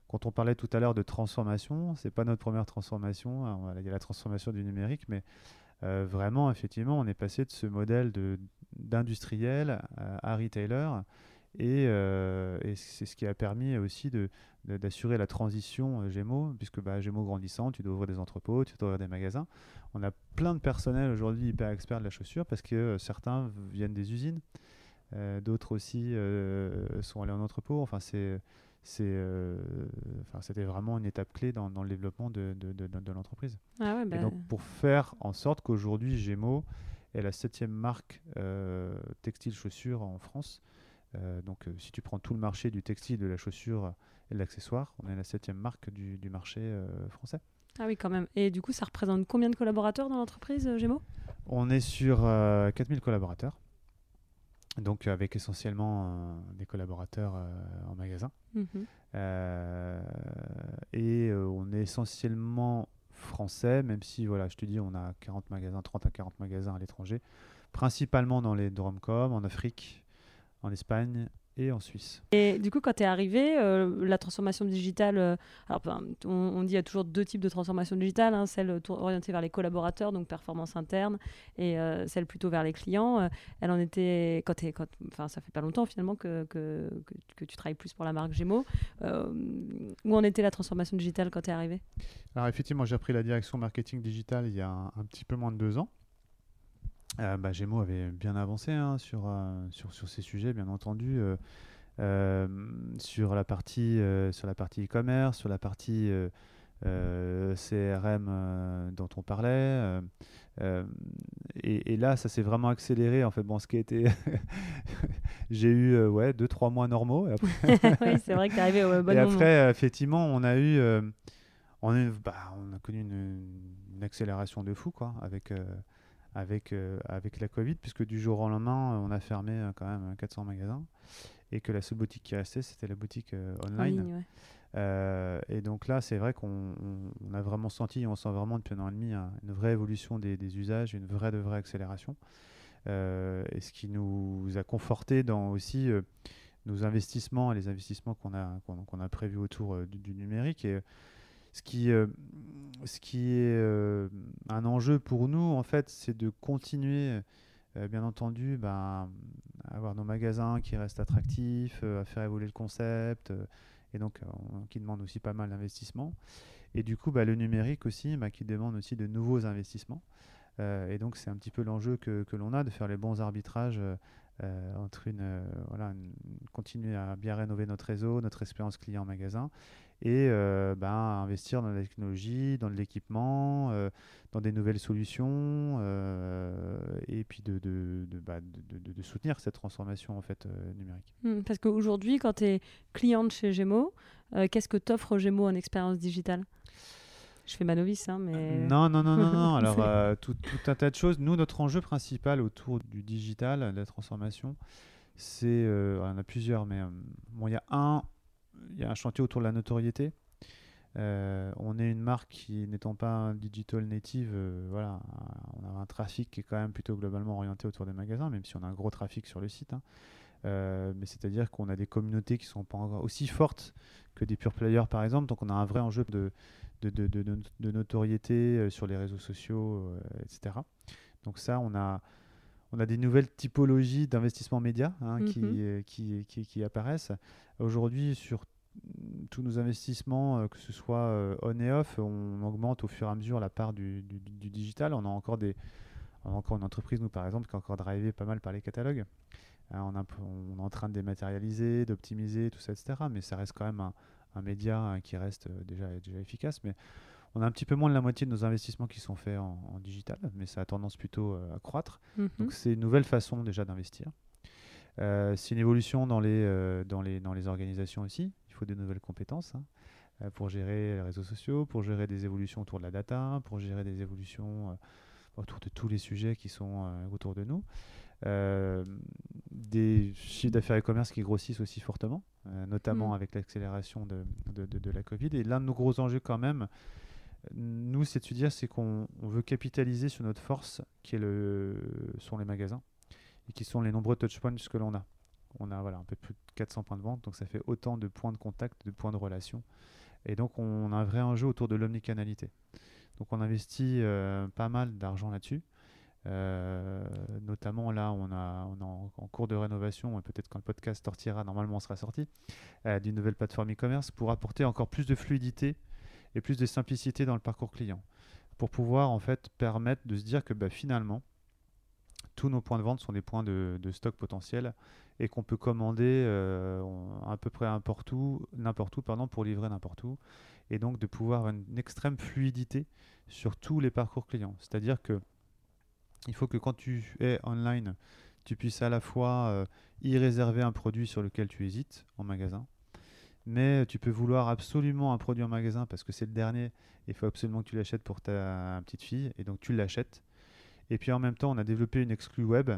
quand on parlait tout à l'heure de transformation, c'est pas notre première transformation. Il y a la transformation du numérique, mais euh, vraiment, effectivement, on est passé de ce modèle d'industriel à retailer. Et, euh, et c'est ce qui a permis aussi d'assurer la transition Gémeaux, puisque bah, Gémeaux grandissant, tu dois ouvrir des entrepôts, tu dois ouvrir des magasins. On a plein de personnel aujourd'hui hyper experts de la chaussure parce que certains viennent des usines, d'autres aussi sont allés en entrepôt. Enfin, c'est c'était vraiment une étape clé dans, le développement de, de, l'entreprise. Ah Et donc, bah. pour faire en sorte qu'aujourd'hui, Gémeaux est la septième marque textile chaussure en France, euh, donc, euh, si tu prends tout le marché du textile, de la chaussure et de l'accessoire, on est la septième marque du, marché euh, français. Ah oui, quand même. Et du coup, ça représente combien de collaborateurs dans l'entreprise Gémeaux? On est sur 4000 collaborateurs. Donc, avec essentiellement des collaborateurs en magasin. Mhm. et on est essentiellement français, même si, voilà, je te dis, on a 40 magasins, 30 à 40 magasins à l'étranger, principalement dans les Dromcom, en Afrique, en Espagne et en Suisse. Et du coup, quand tu es arrivé, euh, la transformation digitale, euh, alors, on, dit qu'il y a toujours deux types de transformation digitale, hein, celle orientée vers les collaborateurs, donc performance interne, et euh, celle plutôt vers les clients. elle en était, quand, es, quand enfin, ça fait pas longtemps finalement que, que, que, tu travailles plus pour la marque Gémeaux. où en était la transformation digitale quand tu es arrivé? Alors effectivement, j'ai pris la direction marketing digital il y a un petit peu moins de deux ans. Euh, bah, Gémeaux avait bien avancé hein, sur, euh, sur, sur, ces sujets, bien entendu, euh, sur la partie sur la partie e-commerce, sur la partie CRM dont on parlait. Et, et, là, ça s'est vraiment accéléré. En fait, bon, ce qui été, j'ai eu ouais deux trois mois normaux. Et après... oui, c'est vrai que tu arrivé au bon Et après, effectivement, on a eu, on a, bah, on a connu une, une, accélération de fou, quoi, avec avec, euh, avec la Covid, puisque du jour au lendemain, on a fermé euh, quand même 400 magasins et que la seule boutique qui restait, c'était la boutique euh, online. et donc là, c'est vrai qu'on a vraiment senti, on sent vraiment depuis un an et demi, une vraie évolution des, des, usages, une vraie de vraie accélération. et ce qui nous a conforté dans aussi nos investissements et les investissements qu'on a, qu'on a prévus autour du, du, numérique. Et ce qui, euh, ce qui est euh, un enjeu pour nous, en fait, c'est de continuer, euh, bien entendu, ben, à avoir nos magasins qui restent attractifs, à faire évoluer le concept, et donc qui demande aussi pas mal d'investissement. Et du coup, bah, le numérique aussi, bah, qui demande aussi de nouveaux investissements. et donc, c'est un petit peu l'enjeu que, que l'on a, de faire les bons arbitrages entre une, voilà, continuer à bien rénover notre réseau, notre expérience client magasin, et euh, ben, investir dans la technologie, dans l'équipement, euh, dans des nouvelles solutions, euh, et puis de, de, de, bah, de, soutenir cette transformation en fait, numérique. Hmm, parce qu'aujourd'hui, quand tu es cliente chez Gémeaux, qu'est-ce que t'offre Gémeaux en expérience digitale? Je fais ma novice, hein, mais... Non, non, non, non, non. Alors, tout, tout, un tas de choses. Nous, notre enjeu principal autour du digital, de la transformation, c'est... on en a plusieurs, mais bon, il y a un il y a un chantier autour de la notoriété. Euh, on est une marque qui, n'étant pas un digital native, euh, voilà, on a un trafic qui est quand même plutôt globalement orienté autour des magasins, même si on a un gros trafic sur le site. Hein. Euh, mais c'est-à-dire qu'on a des communautés qui sont pas aussi fortes que des pure players, par exemple. Donc on a un vrai enjeu de, de, de, de notoriété sur les réseaux sociaux, etc. Donc ça, on a, on a des nouvelles typologies d'investissement média hein, mm-hmm. qui, qui, qui, apparaissent. Aujourd'hui, sur tous nos investissements, euh, que ce soit euh, on et off, on augmente au fur et à mesure la part du, digital. On a encore des, encore une entreprise, nous par exemple, qui est encore drivée pas mal par les catalogues. Euh, on, est en train de dématérialiser, d'optimiser, tout ça, etc. Mais ça reste quand même un, média hein, qui reste déjà, déjà efficace. Mais on a un petit peu moins de la moitié de nos investissements qui sont faits en, digital, mais ça a tendance plutôt à croître. Mhm. Donc c'est une nouvelle façon déjà d'investir. c'est une évolution dans les, dans, les, dans les organisations aussi des nouvelles compétences hein, euh, pour gérer les réseaux sociaux, pour gérer des évolutions autour de la data, pour gérer des évolutions euh, autour de tous les sujets qui sont euh, autour de nous. des chiffres d'affaires et commerce qui grossissent aussi fortement, notamment mm. avec l'accélération de, de, la Covid. Et l'un de nos gros enjeux quand même, nous, c'est de se dire, c'est qu'on veut capitaliser sur notre force qui sont les magasins et qui sont les nombreux touchpoints que l'on a. On a voilà, un peu plus de 400 points de vente, donc ça fait autant de points de contact, de points de relation. Et donc on a un vrai enjeu autour de l'omnicanalité. Donc on investit euh, pas mal d'argent là-dessus. Euh, notamment là, on, a, est en, en cours de rénovation, et peut-être quand le podcast sortira, normalement on sera sorti, euh, d'une nouvelle plateforme e-commerce pour apporter encore plus de fluidité et plus de simplicité dans le parcours client. Pour pouvoir en fait permettre de se dire que bah, finalement, tous nos points de vente sont des points de, stock potentiels et qu'on peut commander euh, à peu près n'importe où, n'importe où pardon, pour livrer n'importe où. Et donc de pouvoir une extrême fluidité sur tous les parcours clients. C'est-à-dire que il faut que quand tu es online, tu puisses à la fois euh, y réserver un produit sur lequel tu hésites en magasin, mais tu peux vouloir absolument un produit en magasin parce que c'est le dernier et il faut absolument que tu l'achètes pour ta petite fille et donc tu l'achètes. Et puis en même temps, on a développé une exclue web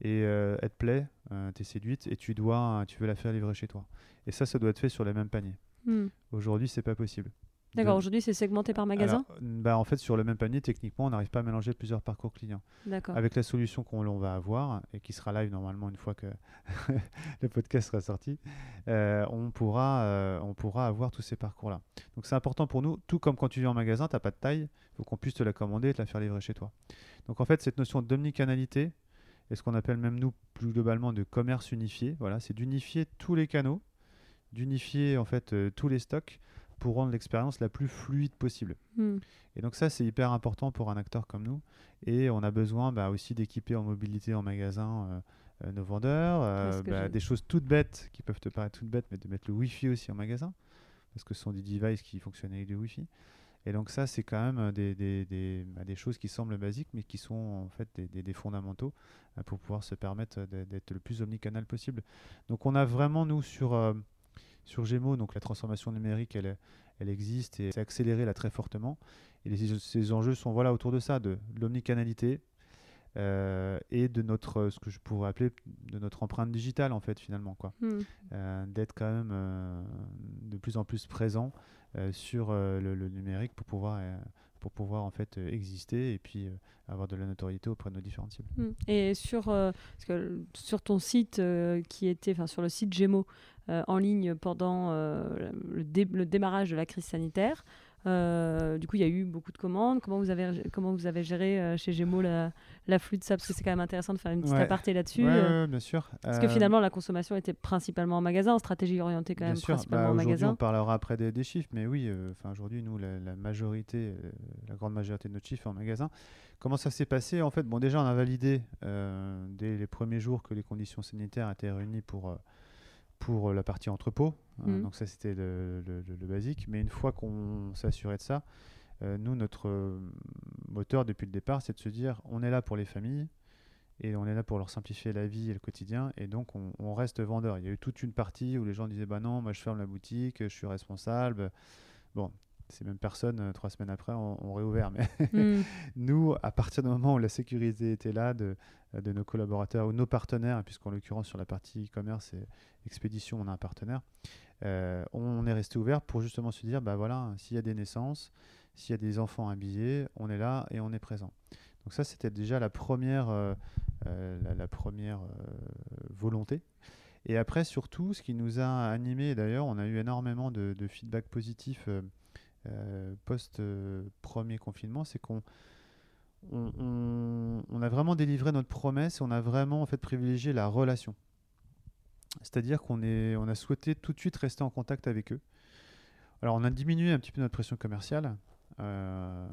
et euh, elle te plaît, euh, t'es séduite et tu dois, tu veux la faire livrer chez toi. Et ça, ça doit être fait sur les mêmes paniers. Hmm. Aujourd'hui, c'est pas possible. D'accord, aujourd'hui c'est segmenté par magasin alors, bah, en fait, sur le même panier, techniquement, on n'arrive pas à mélanger plusieurs parcours clients. D'accord. Avec la solution qu'on va avoir et qui sera live normalement une fois que le podcast sera sorti, euh, on, pourra, euh, on pourra avoir tous ces parcours-là. Donc c'est important pour nous, tout comme quand tu viens en magasin, tu n'as pas de taille, il faut qu'on puisse te la commander et te la faire livrer chez toi. Donc en fait, cette notion d'omnicanalité, et ce qu'on appelle même nous plus globalement de commerce unifié, voilà, c'est d'unifier tous les canaux, d'unifier en fait euh, tous les stocks pour rendre l'expérience la plus fluide possible. Hmm. Et donc ça, c'est hyper important pour un acteur comme nous. Et on a besoin bah, aussi d'équiper en mobilité en magasin euh, euh, nos vendeurs, euh, bah, des choses toutes bêtes qui peuvent te paraître toutes bêtes, mais de mettre le Wi-Fi aussi en magasin, parce que ce sont des devices qui fonctionnent avec du Wi-Fi. Et donc ça, c'est quand même des, des, des, bah, des choses qui semblent basiques, mais qui sont en fait des, fondamentaux euh, pour pouvoir se permettre d'être le plus omnicanal possible. Donc on a vraiment, nous, sur, sur Gémeaux, donc la transformation numérique, elle, elle existe et c'est accéléré là très fortement. Et les, ces enjeux sont voilà, autour de ça, de l'omnicanalité euh, et de notre, ce que je pourrais appeler, de notre empreinte digitale en fait finalement. quoi. Hmm. Euh, D'être quand même euh, de plus en plus présent euh, sur euh, le, le numérique pour pouvoir, euh, pour pouvoir en fait euh, exister et puis euh, avoir de la notoriété auprès de nos différentes cibles. Hmm. Et sur, euh, parce que sur ton site qui était, enfin sur le site Gémeaux en ligne pendant euh, le, dé- le démarrage de la crise sanitaire, euh, du coup il y a eu beaucoup de commandes. Comment vous avez, comment vous avez géré euh, chez Gémeaux la, l'afflux de ça? Parce que c'est quand même intéressant de faire une petite Ouais. aparté là-dessus. Ouais, euh, ouais, bien sûr. Parce que Euh, finalement la consommation était principalement en magasin, stratégie orientée quand Bien même sûr, principalement bah, en magasin. on parlera après des, des chiffres, mais oui, euh, enfin aujourd'hui, nous, la, la majorité, euh, la grande majorité de notre chiffre est en magasin. Comment ça s'est passé En fait, bon, déjà, on a validé euh, dès les premiers jours que les conditions sanitaires étaient réunies pour, euh, pour la partie entrepôt. hein, Mhm. donc ça, c'était le, le- le- le basique. Mais une fois qu'on assuré de ça, euh, nous, notre euh, moteur depuis le départ, c'est de se dire, on est là pour les familles. Et on est là pour leur simplifier la vie et le quotidien. Et donc, on, on reste vendeur. Il y a eu toute une partie où les gens disaient Bah non, moi je ferme la boutique, je suis responsable. Bon, ces mêmes personnes, euh, trois semaines après, ont, ont réouvert. Mais Hmm. nous, à partir du moment où la sécurité était là de, de nos collaborateurs ou nos partenaires, puisqu'en l'occurrence, sur la partie e-commerce et expédition, on a un partenaire, euh, on est resté ouvert pour justement se dire Bah voilà, s'il y a des naissances, s'il y a des enfants habillés, on est là et on est présent. Donc, ça, c'était déjà la première. euh, euh, la, première euh, volonté. Et après, surtout, ce qui nous a animé, et d'ailleurs, on a eu énormément de, de feedback positif euh, euh, post-premier confinement, c'est qu'on on, on- on a vraiment délivré notre promesse et on a vraiment en fait privilégié la relation. C'est-à-dire qu'on est, on a souhaité tout de suite rester en contact avec eux. Alors, on a diminué un petit peu notre pression commerciale, euh,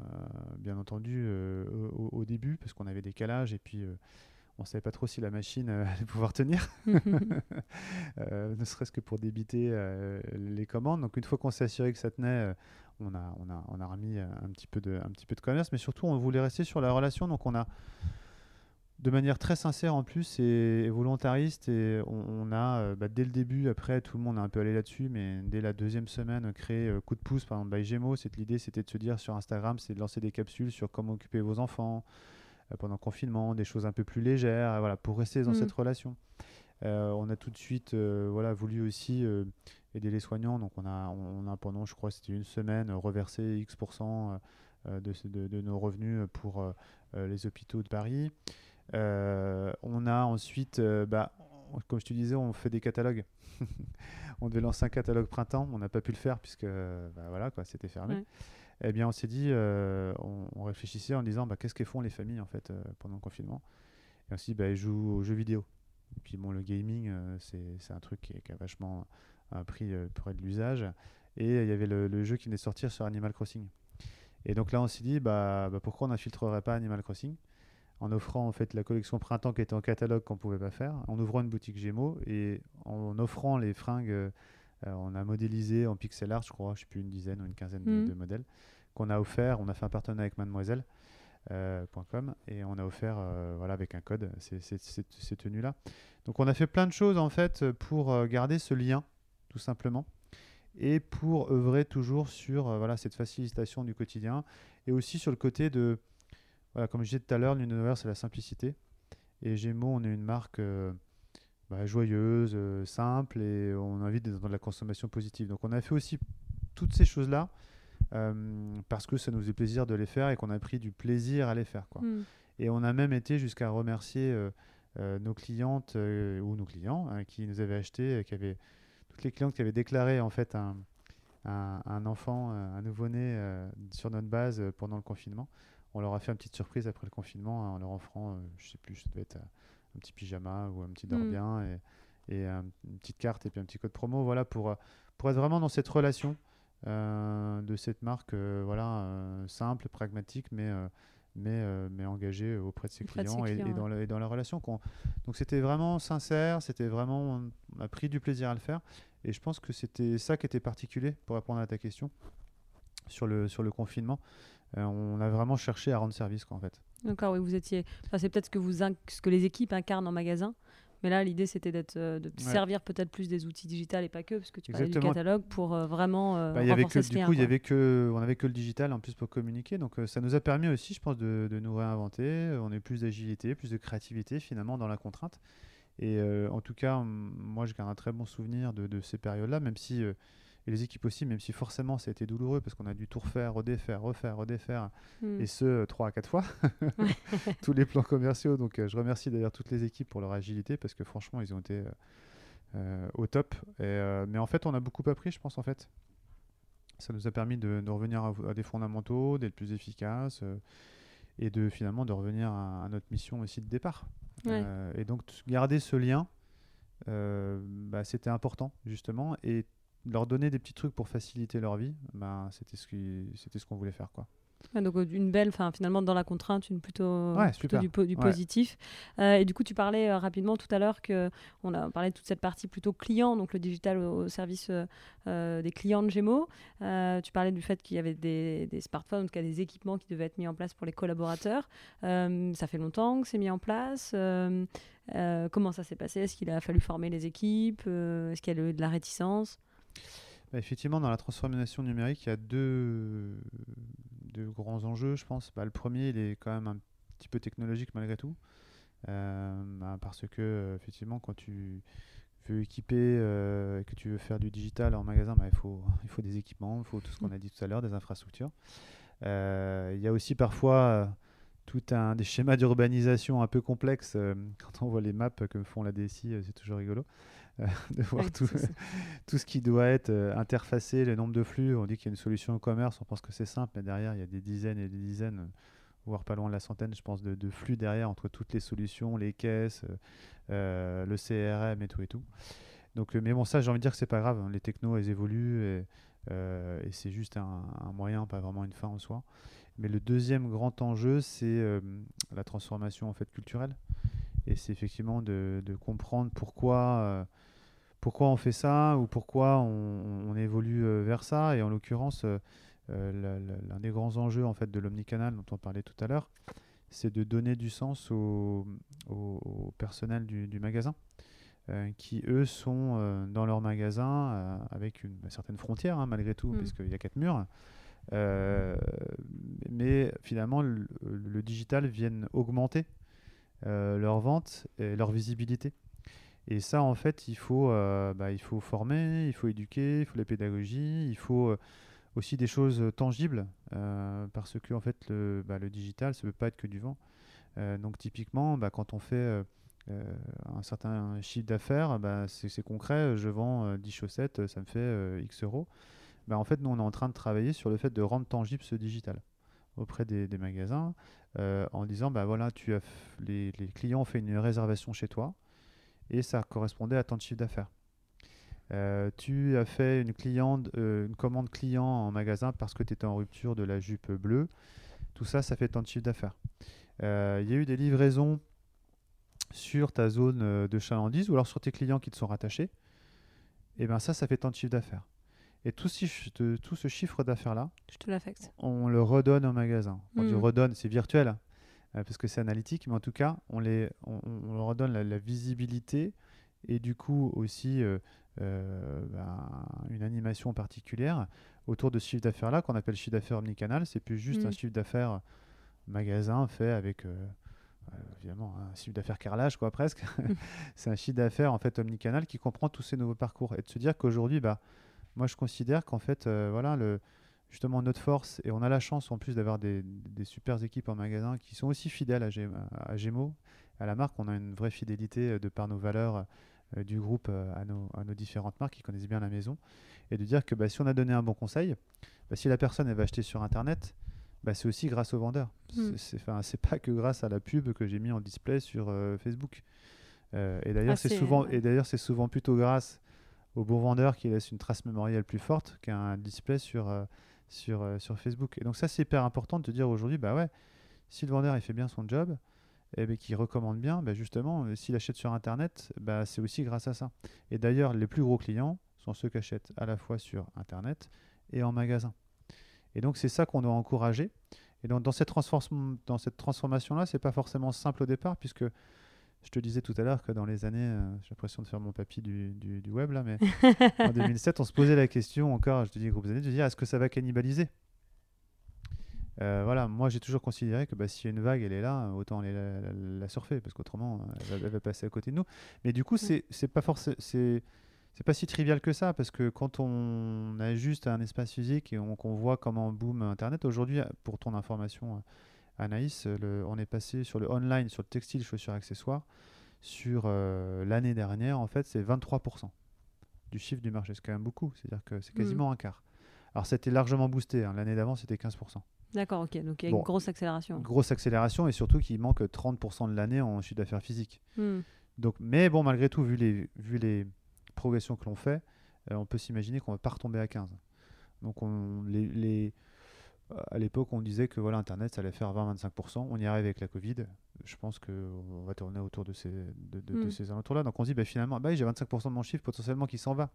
bien entendu, euh, au, au début, parce qu'on avait des calages et puis euh, on savait pas trop si la machine euh, allait pouvoir tenir, ne serait-ce que pour débiter les commandes. Donc une fois qu'on s'est assuré que ça tenait, on, a, on, a, on a remis euh, un petit, peu de, un petit peu de commerce, mais surtout on voulait rester sur la relation. Donc on a, de manière très sincère en plus et, et volontariste, et on, on a, euh, bah, dès le début, après tout le monde a un peu allé là-dessus, mais dès la deuxième semaine, créé euh, coup de pouce, par exemple, by Gémeaux, l'idée c'était de se dire sur Instagram, c'est de lancer des capsules sur comment occuper vos enfants, euh, pendant le confinement, des choses un peu plus légères, voilà, pour rester dans Mm. cette relation. Euh, on a tout de suite euh, voilà, voulu aussi euh, aider les soignants, donc on a, on a pendant, je crois, c'était une semaine, reversé X% de, ce- de- de nos revenus pour les hôpitaux de Paris. Euh, on a ensuite, euh, bah, comme je te disais, on fait des catalogues. on devait lancer un catalogue printemps, on n'a pas pu le faire puisque bah, voilà, quoi, c'était fermé. Ouais. eh bien, on s'est dit, on, réfléchissait en disant, bah, qu'est-ce que font les familles en fait pendant le confinement? Et aussi, bah, ils jouent aux jeux vidéo. Et puis bon, le gaming, c'est un truc qui, qui, a vachement pris pour être de l'usage. Et il y avait le, jeu qui venait de sortir sur Animal Crossing. Et donc là, on s'est dit, bah, bah pourquoi on n'infiltrerait pas Animal Crossing en offrant en fait la collection printemps qui était en catalogue qu'on pouvait pas faire, en ouvrant une boutique Gémeaux et en offrant les fringues, euh, on a modélisé en pixel art, je crois, je sais plus une dizaine ou une quinzaine de, mhm. modèles qu'on a offert. On a fait un partenariat avec Mademoiselle. Euh, et on a offert euh, voilà avec un code ces tenues là donc on a fait plein de choses en fait pour garder ce lien tout simplement et pour œuvrer toujours sur voilà cette facilitation du quotidien et aussi sur le côté de voilà, comme je disais tout à l'heure, l'Univer, c'est la simplicité. Et Gémeaux, on est une marque euh, bah, joyeuse, euh, simple, et on invite dans la consommation positive. Donc on a fait aussi toutes ces choses-là euh, parce que ça nous faisait plaisir de les faire et qu'on a pris du plaisir à les faire. Quoi. Hmm. Et on a même été jusqu'à remercier nos clientes ou nos clients hein, qui nous avaient acheté, qui avaient, toutes les clientes qui avaient déclaré en fait un, un, un enfant, un nouveau-né sur notre base pendant le confinement on leur a fait une petite surprise après le confinement hein, en leur offrant, euh, je sais plus, ça devait être euh, un petit pyjama ou un petit dors bien mm. et, et une petite carte et puis un petit code promo. Voilà, pour, euh, pour être vraiment dans cette relation de cette marque voilà, simple, pragmatique, mais, mais, mais engagée auprès de ses clients, et, dans la, et, dans la, relation. Donc c'était vraiment sincère, c'était vraiment, on a pris du plaisir à le faire. Et je pense que c'était ça qui était particulier pour répondre à ta question sur le, sur le confinement. Euh, on a vraiment cherché à rendre service, quoi, en fait. D'accord, oui, vous étiez. Enfin, c'est peut-être ce que vous ce que les équipes incarnent en magasin. Mais là, l'idée, c'était d'être, euh, de servir peut-être plus des outils digitales et pas que, parce que tu parlais du catalogue pour euh, vraiment euh, bah, y avait que, Du coup, il y avait que, on avait que le digital en plus pour communiquer. Donc, ça nous a permis aussi, je pense, de, nous réinventer. On a plus d'agilité, plus de créativité finalement dans la contrainte. Et en tout cas, moi, je garde un très bon souvenir de, de ces périodes-là, même si et les équipes aussi, même si forcément ça a été douloureux parce qu'on a dû tout refaire, redéfaire, refaire, redéfaire, hmm. et ce, trois à quatre fois, tous les plans commerciaux. Donc euh, je remercie d'ailleurs toutes les équipes pour leur agilité parce que franchement, ils ont été euh, euh, au top. Et, mais en fait, on a beaucoup appris, je pense, en fait. Ça nous a permis de, revenir à, des fondamentaux, d'être plus efficaces et de finalement de revenir à, notre mission aussi de départ. et donc garder ce lien, bah, c'était important justement. Et leur donner des petits trucs pour faciliter leur vie, ben, c'était ce qu'on voulait faire quoi. donc euh, une belle, finalement dans la contrainte, une plutôt, plutôt du, du positif. Euh, et du coup, tu parlais euh, rapidement tout à l'heure que on a parlé de toute cette partie plutôt client, donc le digital au, service des clients de Gémeaux. tu parlais du fait qu'il y avait des, des, smartphones, en tout cas des équipements qui devaient être mis en place pour les collaborateurs. ça fait longtemps que c'est mis en place. comment ça s'est passé? Est-ce qu'il a fallu former les équipes? Est-ce qu'il y a eu de la réticence? Bah, effectivement, dans la transformation numérique, il y a deux, deux grands enjeux, je pense. Bah, le premier, il est quand même un petit peu technologique malgré tout. Euh, bah, parce que, euh, effectivement, quand tu veux équiper euh, et que tu veux faire du digital en magasin, il, faut, il faut des équipements, il faut tout ce qu'on a dit tout à l'heure, des infrastructures. il y a aussi parfois tout un des schémas d'urbanisation un peu complexes. quand on voit les maps que font la DSI, c'est toujours rigolo. Euh, de voir tout, tout, ce qui doit être euh, interfacé, le nombre de flux. On dit qu'il y a une solution au commerce, on pense que c'est simple, mais derrière, il y a des dizaines et des dizaines, voire pas loin de la centaine, je pense, de, flux derrière entre toutes les solutions, les caisses, euh, le CRM et tout et tout. Donc, mais bon, ça, j'ai envie de dire que c'est pas grave. Hein. Les technos, elles évoluent et, et c'est juste un, un, moyen, pas vraiment une fin en soi. Mais le deuxième grand enjeu, c'est la transformation en fait culturelle. Et c'est effectivement de, de, comprendre pourquoi pourquoi on fait ça ou pourquoi on, évolue euh, vers ça. Et en l'occurrence, euh, euh, l'un des grands enjeux en fait, de l'omnicanal dont on parlait tout à l'heure, c'est de donner du sens au, personnel du, magasin. qui eux sont dans leur magasin avec une, certaine frontière hein, malgré tout, mm. puisqu'il y a quatre murs. mais finalement, le, le digital vient augmenter leur vente et leur visibilité. Et ça, en fait, il faut, euh, bah, il faut former, il faut éduquer, il faut la pédagogie, il faut euh, aussi des choses tangibles, euh, parce que en fait, le, bah, digital, ça ne peut pas être que du vent. donc typiquement, bah, quand on fait un certain chiffre d'affaires, bah, c'est concret, je vends 10 chaussettes, ça me fait X euros. bah, en fait, nous, on est en train de travailler sur le fait de rendre tangible ce digital auprès des, magasins en disant bah voilà, tu as les, les, clients ont fait une réservation chez toi et ça correspondait à ton chiffre d'affaires. Euh, tu as fait une, cliente, euh, une commande client en magasin parce que tu étais en rupture de la jupe bleue. Tout ça, ça fait tant de chiffre d'affaires. Il y a eu des livraisons sur ta zone de chalandise ou alors sur tes clients qui te sont rattachés. Et bien ça, ça fait tant de chiffre d'affaires. Et tout, tout ce chiffre d'affaires-là, on le redonne au magasin. On le hmm. redonne, c'est virtuel, hein, euh, parce que c'est analytique, mais en tout cas, on, les, on, leur redonne la, visibilité et du coup aussi euh, euh, ben, une animation particulière autour de ce chiffre d'affaires-là, qu'on appelle chiffre d'affaires omnicanal. C'est plus juste un hmm. chiffre d'affaires magasin fait avec évidemment un chiffre d'affaires carrelage quoi presque c'est un chiffre d'affaires en fait omnicanal qui comprend tous ces nouveaux parcours et de se dire qu'aujourd'hui bah moi, je considère qu'en fait, euh, voilà, le, justement, notre force, et on a la chance en plus d'avoir des, des super équipes en magasin qui sont aussi fidèles à, à, Gémeaux, à la marque. On a une vraie fidélité euh, de par nos valeurs euh, du groupe à nos, à, nos, différentes marques qui connaissent bien la maison. Et de dire que bah, si on a donné un bon conseil, bah, si la personne elle va acheter sur Internet, bah, c'est aussi grâce aux vendeurs. Mm. C'est pas que grâce à la pub que j'ai mis en display sur Facebook. et d'ailleurs, ah, c'est souvent, et d'ailleurs, c'est souvent plutôt grâce au bon vendeur qui laisse une trace mémorielle plus forte qu'un display sur, euh, sur, euh, sur Facebook. Et donc ça, c'est hyper important de te dire aujourd'hui, bah ouais, si le vendeur il fait bien son job, et eh ben, qu'il recommande bien, bah justement, euh, s'il achète sur Internet, bah, c'est aussi grâce à ça. Et d'ailleurs, les plus gros clients sont ceux qui achètent à la fois sur Internet et en magasin. Et donc c'est ça qu'on doit encourager. Et donc dans cette, dans cette transformation-là, c'est pas forcément simple au départ, puisque je te disais tout à l'heure que dans les années, euh, j'ai l'impression de faire mon papy du, du, web là, mais en 2007, on se posait la question encore, je te dis groupes années, de dire est-ce que ça va cannibaliser? Euh, voilà, moi j'ai toujours considéré que bah, a une vague, elle est là, autant aller la, surfer, parce qu'autrement, elle, va passer à côté de nous. Mais du coup, c'est pas forcément, c'est pas si trivial que ça, parce que quand on a juste un espace physique et qu'on voit comment boom Internet, aujourd'hui, pour ton information, Anaïs, on est passé sur le online, sur le textile, chaussures, accessoires. Sur euh, l'année dernière, en fait, c'est 23% du chiffre du marché. C'est quand même beaucoup. C'est-à-dire que c'est quasiment mm. un quart. Alors, c'était largement boosté. Hein. L'année d'avant, c'était 15%. D'accord, ok. Donc, il y a une grosse accélération. grosse accélération et surtout qu'il manque 30% de l'année en chiffre d'affaires physique. Mm. Donc, mais bon, malgré tout, vu les, vu les progressions que l'on fait, euh, on peut s'imaginer qu'on ne va pas retomber à 15. Donc, on, les à l'époque, on disait que voilà, Internet, ça allait faire 20-25%. On y arrive avec la Covid. Je pense qu'on va tourner autour de ces, de, hmm. ces alentours-là. Donc on se dit, bah, finalement, bah, j'ai 25% de mon chiffre potentiellement qui s'en va.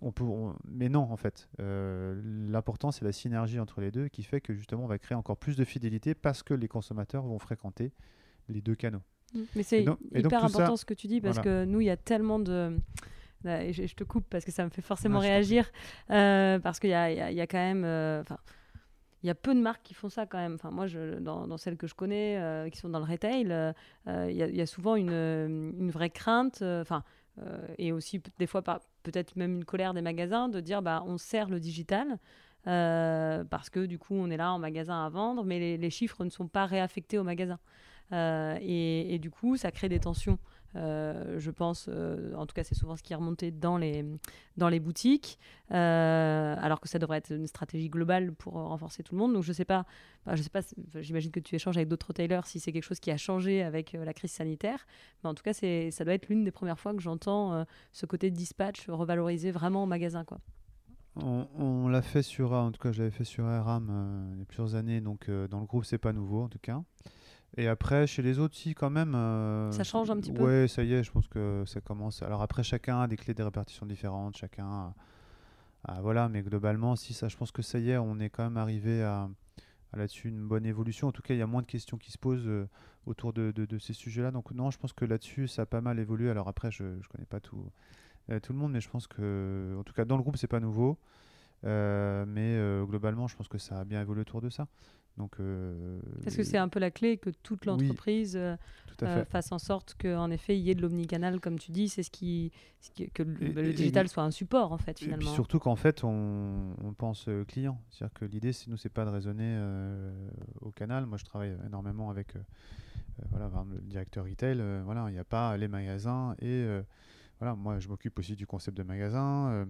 On peut, Mais non, en fait. Euh, l'important, c'est la synergie entre les deux qui fait que justement, on va créer encore plus de fidélité parce que les consommateurs vont fréquenter les deux canaux. Hmm. Mais c'est hyper important ce que tu dis parce que nous, il y a tellement de et je, te coupe parce que ça me fait forcément réagir. Euh, parce qu'il y a, y, y a, quand même. Euh, il y a peu de marques qui font ça quand même. Enfin, moi, je, dans, dans celles que je connais, euh, qui sont dans le retail, il y, y, a souvent une, une vraie crainte, enfin, et aussi des fois peut-être même une colère des magasins de dire, bah, on sert le digital. parce que du coup, on est là en magasin à vendre, mais les, les chiffres ne sont pas réaffectés au magasin. Et, et, du coup, ça crée des tensions euh, je pense, euh, en tout cas, c'est souvent ce qui est remonté dans les, dans les boutiques, euh, alors que ça devrait être une stratégie globale pour renforcer tout le monde. Donc, je sais pas, sais pas, j'imagine que tu échanges avec d'autres retailers si c'est quelque chose qui a changé avec la crise sanitaire, mais en tout cas, ça doit être l'une des premières fois que j'entends ce côté dispatch revalorisé vraiment en magasin, quoi. On, l'a fait sur, en tout cas, je fait sur RAM il y a plusieurs années, donc dans le groupe, c'est pas nouveau en tout cas. Et après, chez les autres, si, quand même. Euh, ça change un petit peu Ouais, ça y est, je pense que ça commence. Alors après, chacun a des clés de répartition différentes, chacun. voilà, mais globalement, si, ça, je pense que ça y est, on est quand même arrivé à, là-dessus une bonne évolution. En tout cas, il y a moins de questions qui se posent euh, autour de, de, ces sujets-là. Donc, non, je pense que là-dessus, ça a pas mal évolué. Alors après, je ne connais pas tout, euh, tout le monde, mais je pense que, en tout cas, dans le groupe, c'est pas nouveau. mais globalement, je pense que ça a bien évolué autour de ça. Donc, euh, Est-ce que c'est un peu la clé que toute l'entreprise euh, euh, fasse en sorte qu'en effet il y ait de l'omnicanal, comme tu dis, c'est ce qui, que le, digital soit un support en fait finalement. Et surtout qu'en fait on, on pense client, c'est-à-dire que l'idée c'est nous c'est pas de raisonner au canal. Moi je travaille énormément avec voilà le directeur retail. voilà il n'y a pas les magasins et voilà moi je m'occupe aussi du concept de magasin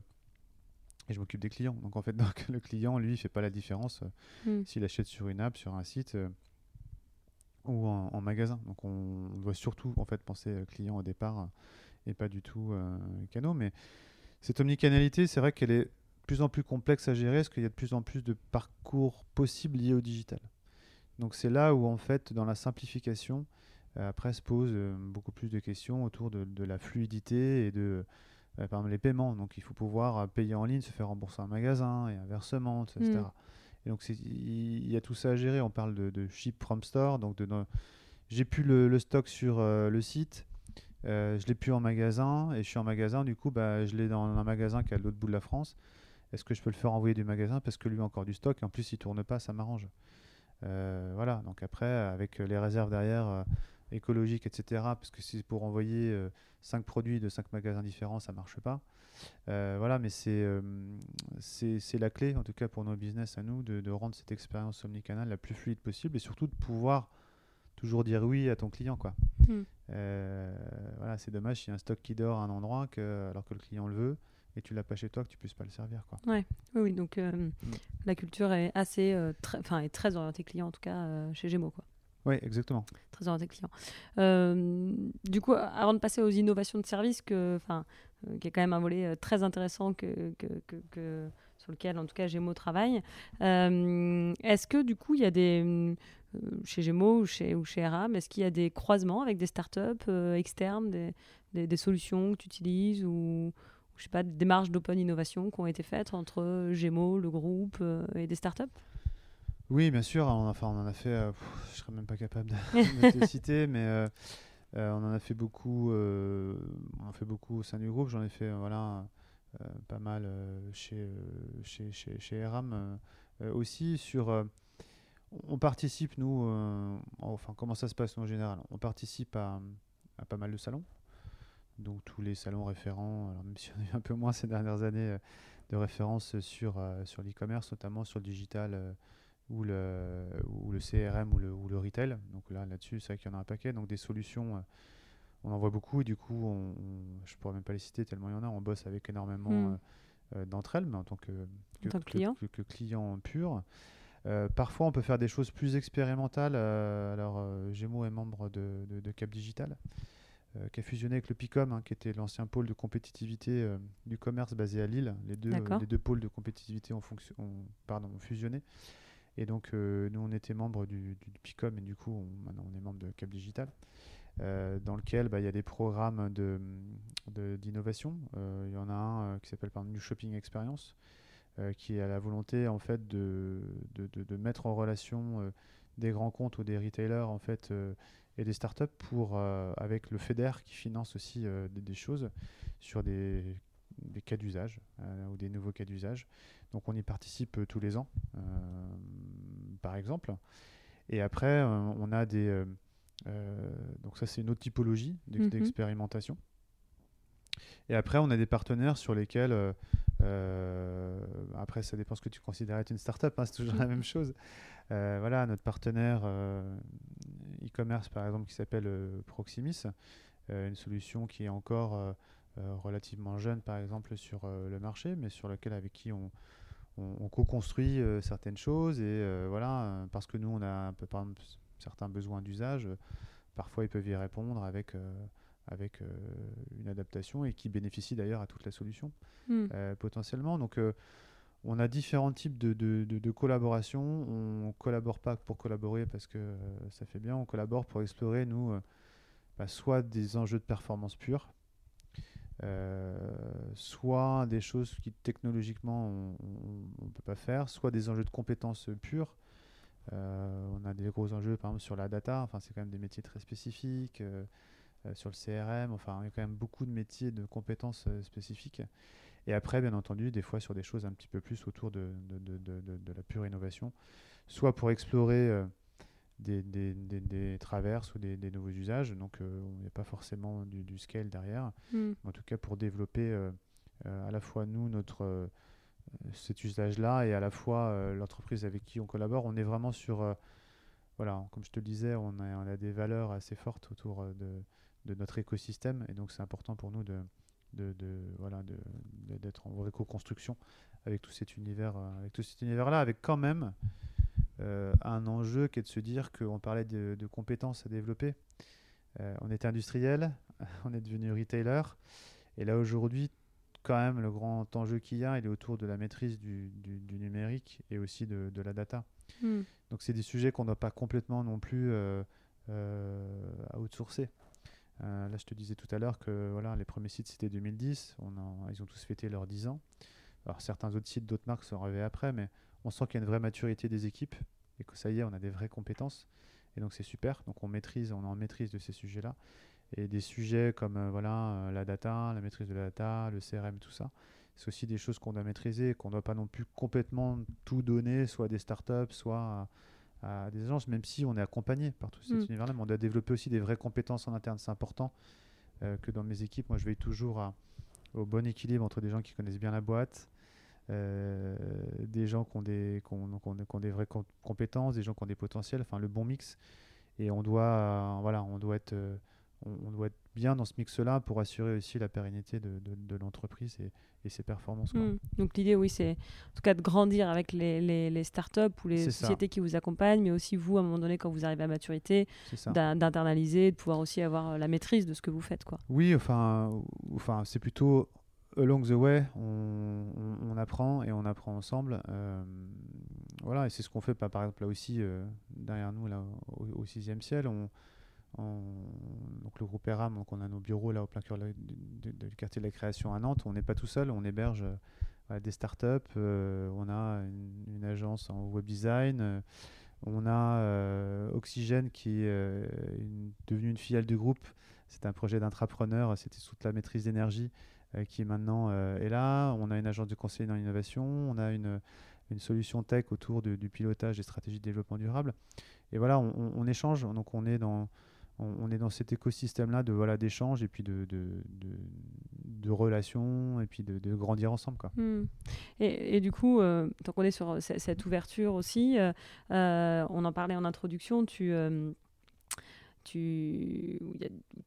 et je m'occupe des clients. Donc en fait, donc, le client, lui, il fait pas la différence euh, Mm. s'il achète sur une app, sur un site euh, ou en, en magasin. Donc on, on doit surtout en fait penser euh, client au départ et pas du tout euh, canaux. Mais cette omnicanalité, c'est vrai qu'elle est de plus en plus complexe à gérer parce qu'il y a de plus en plus de parcours possibles liés au digital. Donc c'est là où en fait dans la simplification, après se posent beaucoup plus de questions autour de, de la fluidité et de par exemple les paiements. Donc il faut pouvoir euh, payer en ligne, se faire rembourser en magasin et inversement, etc. Mm. Et donc il y a tout ça à gérer. On parle de, de ship from store, donc de, j'ai plus le, le stock sur euh, le site, euh, je l'ai plus en magasin et je suis en magasin. Du coup, bah, je l'ai dans un magasin qui est à l'autre bout de la France. Est-ce que je peux le faire envoyer du magasin parce que lui a encore du stock et en plus il tourne pas, ça m'arrange. Euh, voilà. Donc après, avec euh, les réserves derrière euh, écologiques, etc. Parce que si c'est pour envoyer 5 produits de 5 magasins différents, ça marche pas. Euh, voilà, mais c'est euh, c'est la clé, en tout cas pour nos business à nous, de, de rendre cette expérience omnicanal la plus fluide possible et surtout de pouvoir toujours dire oui à ton client. Quoi. Mm. Euh, voilà, c'est dommage s'il y a un stock qui dort à un endroit que, alors que le client le veut et tu l'as pas chez toi que tu puisses pas le servir. Quoi. Oui, oui, donc euh, Mm. la culture est assez, euh, très, enfin, est très orientée client en tout cas euh, chez Gémeaux, quoi. Oui, exactement. Très orientée client. Euh, du coup, avant de passer aux innovations de service, que, euh, qui est quand même un volet euh, très intéressant que, sur lequel, en tout cas, Gémeaux travaille. euh, est-ce que du coup, il y a des chez Gémeaux ou chez, ou RAM, est-ce qu'il y a des croisements avec des startups externes, des, des, des solutions que tu utilises ou je sais pas, des démarches d'open innovation qui ont été faites entre Gémeaux, le groupe et des startups? Oui, bien sûr. On, enfin, on en a fait. euh, pff, je serais même pas capable de, de les citer, mais euh, euh, on en a fait beaucoup. euh, on en fait beaucoup au sein du groupe. J'en ai fait, voilà, pas mal chez, chez, chez, chez Eram euh, aussi sur. on participe nous. enfin, comment ça se passe nous, en général? On participe à, à pas mal de salons. Donc tous les salons référents, alors même si on a eu un peu moins ces dernières années de références sur, sur l'e-commerce, notamment sur le digital ou, le, ou le CRM ou le, ou le retail. Donc là, là-dessus, c'est vrai qu'il y en a un paquet. Donc des solutions, euh, on en voit beaucoup et du coup, on, on- je pourrais même pas les citer tellement il y en a. On bosse avec énormément Hmm. euh, euh, d'entre elles, mais en tant que, que, tant que que- client. que- que client pur. Euh, parfois, on peut faire des choses plus expérimentales. euh, alors, Gémeaux est membre de, de- de Cap Digital, qui a fusionné avec le PICOM, hein, qui était l'ancien pôle de compétitivité du commerce basé à Lille. Les deux, les deux pôles de compétitivité ont, fonction- ont- pardon, ont fusionné. Et donc, euh, nous, on était membre du, PICOM, et du coup, maintenant, on est membre de Cap Digital, euh, dans lequel bah, il y a des programmes de- de- d'innovation. Euh, Il y en a un qui s'appelle New Shopping Experience, qui a la volonté en fait de, de, mettre en relation des grands comptes ou des retailers en fait et des startups pour avec le FEDER qui finance aussi des, des choses sur des, des cas d'usage ou des nouveaux cas d'usage. Donc on y participe euh, tous les ans, euh, par exemple. Et après, euh, on a des donc ça c'est une autre typologie Mhm. d'expérimentation. Et après, on a des partenaires sur lesquels euh, euh, après, ça dépend ce que tu considères être une startup, hein, c'est toujours la même chose. Euh, voilà, notre partenaire e-commerce, par exemple, qui s'appelle Proximis, une solution qui est encore relativement jeune, par exemple, sur le marché, mais sur lequel, avec qui on, on, on co-construit euh, certaines choses. Et euh, voilà, euh, parce que nous, on a un peu, par exemple, certains besoins d'usage, parfois ils peuvent y répondre avec. avec euh, une adaptation et qui bénéficie d'ailleurs à toute la solution Hmm. euh, potentiellement. Donc, euh, on a différents types de, de, de- de collaboration. On collabore pas pour collaborer parce que ça fait bien. On collabore pour explorer, nous, bah, soit des enjeux de performance pure, soit des choses qui technologiquement on ne peut pas faire, soit des enjeux de compétences pures. Euh, on a des gros enjeux, par exemple, sur la data. Enfin, c'est quand même des métiers très spécifiques. euh, euh, sur le CRM, enfin, il y a quand même beaucoup de métiers de compétences euh, spécifiques. Et après, bien entendu, des fois sur des choses un petit peu plus autour de, la pure innovation, soit pour explorer euh, des, des- des- des traverses ou des, nouveaux usages, donc euh, on n'est pas forcément du, du scale derrière, Hmm. en tout cas pour développer euh, euh, à la fois nous, notre, euh, cet usage-là, et à la fois l'entreprise avec qui on collabore, on est vraiment sur, voilà, comme je te le disais, on a, on a des valeurs assez fortes autour de, de notre écosystème, et donc c'est important pour nous de, de, voilà, d'être en co-construction avec tout cet univers, avec tout cet univers-là, avec quand même un enjeu qui est de se dire qu'on parlait de, compétences à développer. on était industriel, on est devenu retailer, et là aujourd'hui, quand même, le grand enjeu qu'il y a, il est autour de la maîtrise du, numérique et aussi de, la data. Hmm. Donc, c'est des sujets qu'on ne doit pas complètement non plus euh, euh, outsourcer. Euh, là, je te disais tout à l'heure que voilà, les premiers sites, c'était 2010. On ils ont tous fêté leurs 10 ans. Alors, certains autres sites, d'autres marques sont arrivés après, mais on sent qu'il y a une vraie maturité des équipes et que ça y est, on a des vraies compétences. Et donc, c'est super. Donc, on maîtrise, on est en maîtrise de ces sujets-là et des sujets comme euh, voilà, euh, la data, la maîtrise de la data, le CRM, tout ça. C'est aussi des choses qu'on doit maîtriser, qu'on ne doit pas non plus complètement tout donner, soit à des startups, soit à, des agences, même si on est accompagné par tout cet mm. univers-là. Mais on doit développer aussi des vraies compétences en interne. C'est important euh, que dans mes équipes, moi je veille toujours au bon équilibre entre des gens qui connaissent bien la boîte, des gens qui ont des, qui ont, des vraies compétences, des gens qui ont des potentiels, enfin le bon mix. Et on doit, voilà, on doit être on, doit être bien dans ce mix-là pour assurer aussi la pérennité de, de, l'entreprise et, et, ses performances. Hmm. Donc l'idée, oui, c'est en tout cas de grandir avec les, les, les startups ou les sociétés qui vous accompagnent, mais aussi vous, à un moment donné, quand vous arrivez à maturité, d'internaliser, de pouvoir aussi avoir euh, la maîtrise de ce que vous faites. Quoi. Oui, enfin, enfin c'est plutôt along the way, on, apprend et on apprend ensemble. Euh, voilà, et c'est ce qu'on fait, par exemple, là aussi, euh, derrière nous, là, au, au sixième ciel, on donc le groupe ERAM, donc on a nos bureaux là au plein cœur du quartier de la création à Nantes. On n'est pas tout seul, on héberge euh, des startups, on a une, agence en web design, on a Oxygène qui est devenu une filiale du groupe. C'est un projet d'intrapreneur, c'était sous la maîtrise d'énergie qui maintenant est là. On a une agence de conseil dans l'innovation, on a une, une, solution tech autour du pilotage des stratégies de développement durable. Et voilà, on, échange, donc on est dans on, est dans cet écosystème-là de voilà d'échanges et puis de, de, relations et puis de, grandir ensemble. Quoi. Hmm. Et, du coup, euh, tant qu'on est sur cette ouverture aussi, euh, euh, on en parlait en introduction, tu, tu,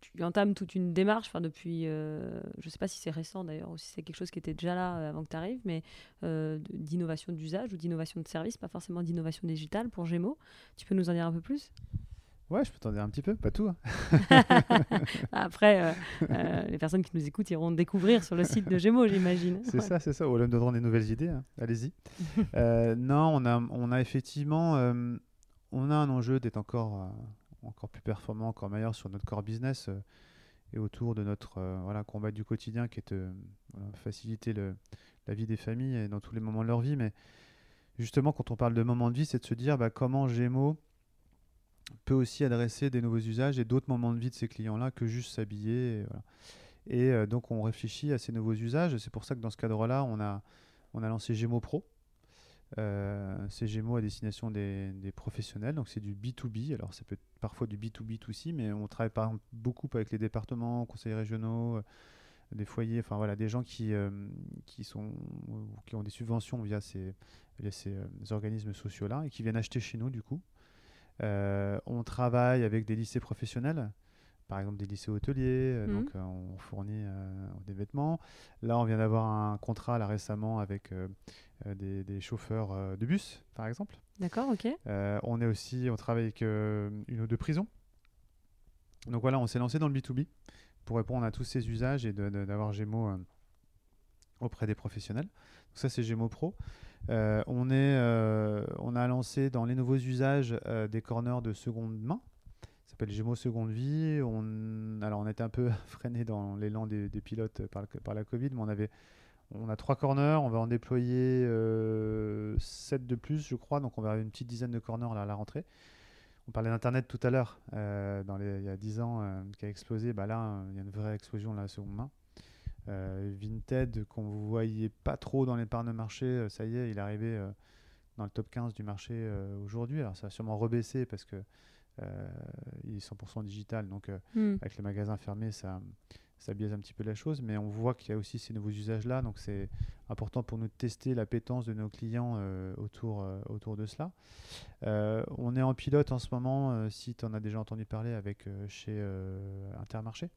tu entames toute une démarche depuis, je ne sais pas si c'est récent d'ailleurs ou si c'est quelque chose qui était déjà là avant que tu arrives, mais d'innovation d'usage ou d'innovation de service, pas forcément d'innovation digitale pour Gémeaux. Tu peux nous en dire un peu plus? Ouais, je peux t'en dire un petit peu, pas tout. Hein. Après, euh, euh, les personnes qui nous écoutent iront découvrir sur le site de Gémeaux, j'imagine. C'est ça, c'est ça. Ou là, nous donneront des nouvelles idées. Hein. Allez-y. Euh, non, on a, on a effectivement, on a un enjeu d'être encore, encore plus performant, encore meilleur sur notre core business et autour de notre voilà, combat du quotidien qui est de faciliter le, la vie des familles et dans tous les moments de leur vie. Mais justement, quand on parle de moments de vie, c'est de se dire bah, comment Gémeaux peut aussi adresser des nouveaux usages et d'autres moments de vie de ces clients-là que juste s'habiller. Et, euh, donc on réfléchit à ces nouveaux usages. C'est pour ça que dans ce cadre-là, on a, on a lancé Gémeaux Pro. Euh, c'est Gémeaux à destination des, professionnels, donc c'est du B2B. Alors ça peut être parfois du B2B2C, mais on travaille par beaucoup avec les départements, conseils régionaux, euh, des foyers, enfin voilà, des gens qui, qui, sont, qui ont des subventions via ces, via ces organismes sociaux-là et qui viennent acheter chez nous du coup. Euh, on travaille avec des lycées professionnels, par exemple des lycées hôteliers, euh, donc euh, on fournit des vêtements. Là, on vient d'avoir un contrat là récemment avec des, chauffeurs de bus, par exemple. D'accord, ok. on est aussi, on travaille avec une ou deux prisons. Donc voilà, on s'est lancé dans le B2B pour répondre à tous ces usages et d'avoir Gémeaux auprès des professionnels. Donc ça, c'est Gémeaux Pro. Euh, on, est, euh, on a lancé dans les nouveaux usages euh, des corners de seconde main. Ça s'appelle Gémeaux Seconde Vie. On, alors, on était un peu freiné dans l'élan des, pilotes par, par, la Covid, mais on, avait, on a trois corners. On va en déployer sept de plus, je crois. Donc, on va avoir une petite dizaine de corners là, à la rentrée. On parlait d'Internet tout à l'heure, dans il y a 10 ans, qui a explosé. Bah là, il y a une vraie explosion la seconde main. Euh, Vinted, qu'on ne voyait pas trop dans les parts de marché, euh, ça y est, il est arrivé euh, dans le top 15 du marché aujourd'hui. Alors ça a sûrement rebaissé parce que il est 100% digital, donc hmm. avec les magasins fermés, ça, ça biaise un petit peu la chose, mais on voit qu'il y a aussi ces nouveaux usages-là, donc c'est important pour nous de tester l'appétence de nos clients autour, autour de cela. on est en pilote en ce moment, si tu en as déjà entendu parler, avec chez Intermarché.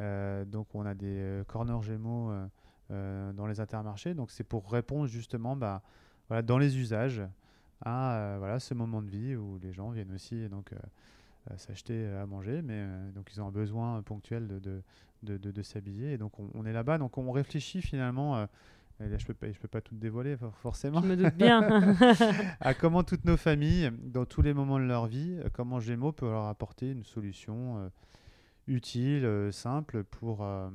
Euh, donc on a des euh, corners Gémeaux euh, euh, dans les intermarchés. Donc c'est pour répondre justement bah, voilà, dans les usages à euh, voilà, ce moment de vie où les gens viennent aussi euh, euh, s'acheter à manger, mais euh, donc ils ont un besoin ponctuel de, de, de, de- de s'habiller. Et donc on, on est là-bas, donc on réfléchit finalement. euh, et là, je peux pas, je peux pas tout dévoiler for- forcément Je me doute bien. à comment toutes nos familles, dans tous les moments de leur vie, euh, comment Gémeaux peut leur apporter une solution euh, utile, euh, simple, pour, euh,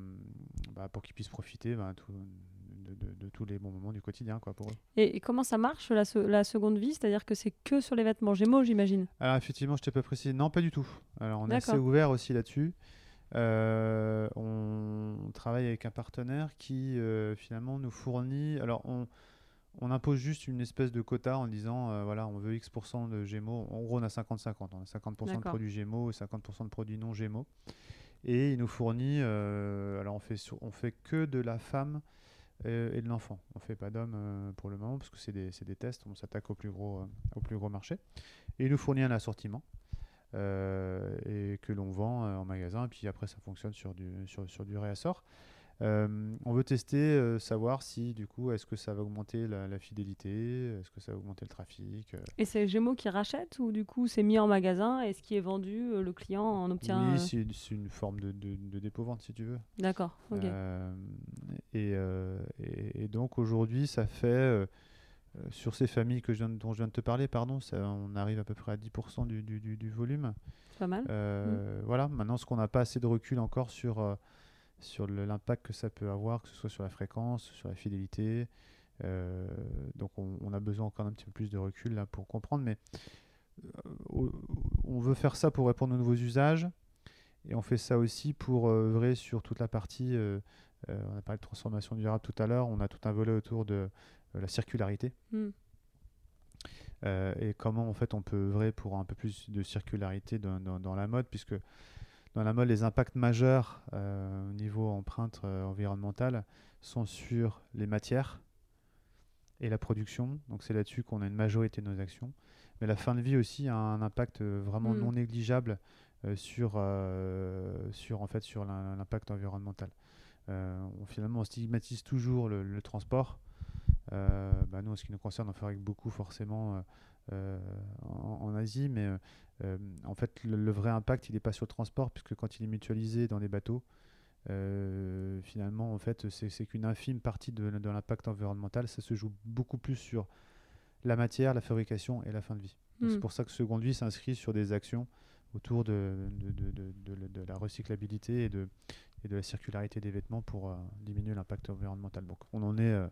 bah, pour qu'ils puissent profiter bah, tout- de, de- de tous les bons moments du quotidien quoi, pour eux. Et, et comment ça marche la, se- la seconde vie? C'est-à-dire que c'est que sur les vêtements Gémeaux, j'imagine? Alors effectivement, je t'ai pas précisé, non pas du tout. Alors on est assez ouvert aussi là-dessus. Euh, on, travaille avec un partenaire qui euh, finalement nous fournit. Alors on, on impose juste une espèce de quota en disant euh, voilà on veut X% de Gémeaux. En gros on a 50-50. On a 50% de produits Gémeaux et 50% de produits non Gémeaux. Et il nous fournit. alors on fait sur- on fait que de la femme et de l'enfant. On fait pas d'hommes euh, pour le moment parce que c'est des, tests. On s'attaque au plus gros euh, au plus gros marché. Et il nous fournit un assortiment euh, et que l'on vend en magasin. Et puis après, ça fonctionne sur du, sur, sur du réassort. Euh, on veut tester, euh, savoir si du coup, est-ce que ça va augmenter la, la fidélité, est-ce que ça va augmenter le trafic. euh. Et c'est Gémeaux qui rachète ou du coup c'est mis en magasin et ce qui est vendu, euh, le client en obtient. oui, euh, c'est c'est une forme de, de, de dépôt-vente si tu veux. D'accord, ok. Euh, et, euh, et, et donc aujourd'hui, ça fait, euh, euh, sur ces familles que je viens de- dont je viens de te parler, pardon, ça, on arrive à peu près à 10% du, du, du, du volume. C'est pas mal. Euh, Voilà, maintenant, ce qu'on n'a pas assez de recul encore sur, euh, sur l'impact que ça peut avoir, que ce soit sur la fréquence, sur la fidélité. Euh, donc, on, on a besoin encore un petit peu plus de recul là pour comprendre. Mais euh, on veut faire ça pour répondre aux nouveaux usages. Et on fait ça aussi pour euh, œuvrer sur toute la partie. euh, euh, on a parlé de transformation durable tout à l'heure. On a tout un volet autour de euh, la circularité. Hmm. Euh, et comment en fait on peut œuvrer pour un peu plus de circularité dans, dans- dans la mode, puisque dans la mode, les impacts majeurs euh, au niveau empreinte euh, environnementale sont sur les matières et la production. Donc c'est là-dessus qu'on a une majorité de nos actions. Mais la fin de vie aussi a un impact euh, vraiment Mm. non négligeable euh, sur, sur, en fait, sur l'im- l'impact environnemental. On, finalement, on stigmatise toujours le, le transport. Bah, nous, en ce qui nous concerne, on fabrique beaucoup forcément en, en Asie, mais euh, euh, en fait, le, le vrai impact, il n'est pas sur le transport, puisque quand il est mutualisé dans des bateaux, euh, finalement, en fait, c'est qu'une infime partie de, de l'impact environnemental. Ça se joue beaucoup plus sur la matière, la fabrication et la fin de vie. C'est Hmm. pour ça que Seconde Vie s'inscrit sur des actions autour de, la recyclabilité et de, et de la circularité des vêtements pour euh, diminuer l'impact environnemental. Donc, on en est euh,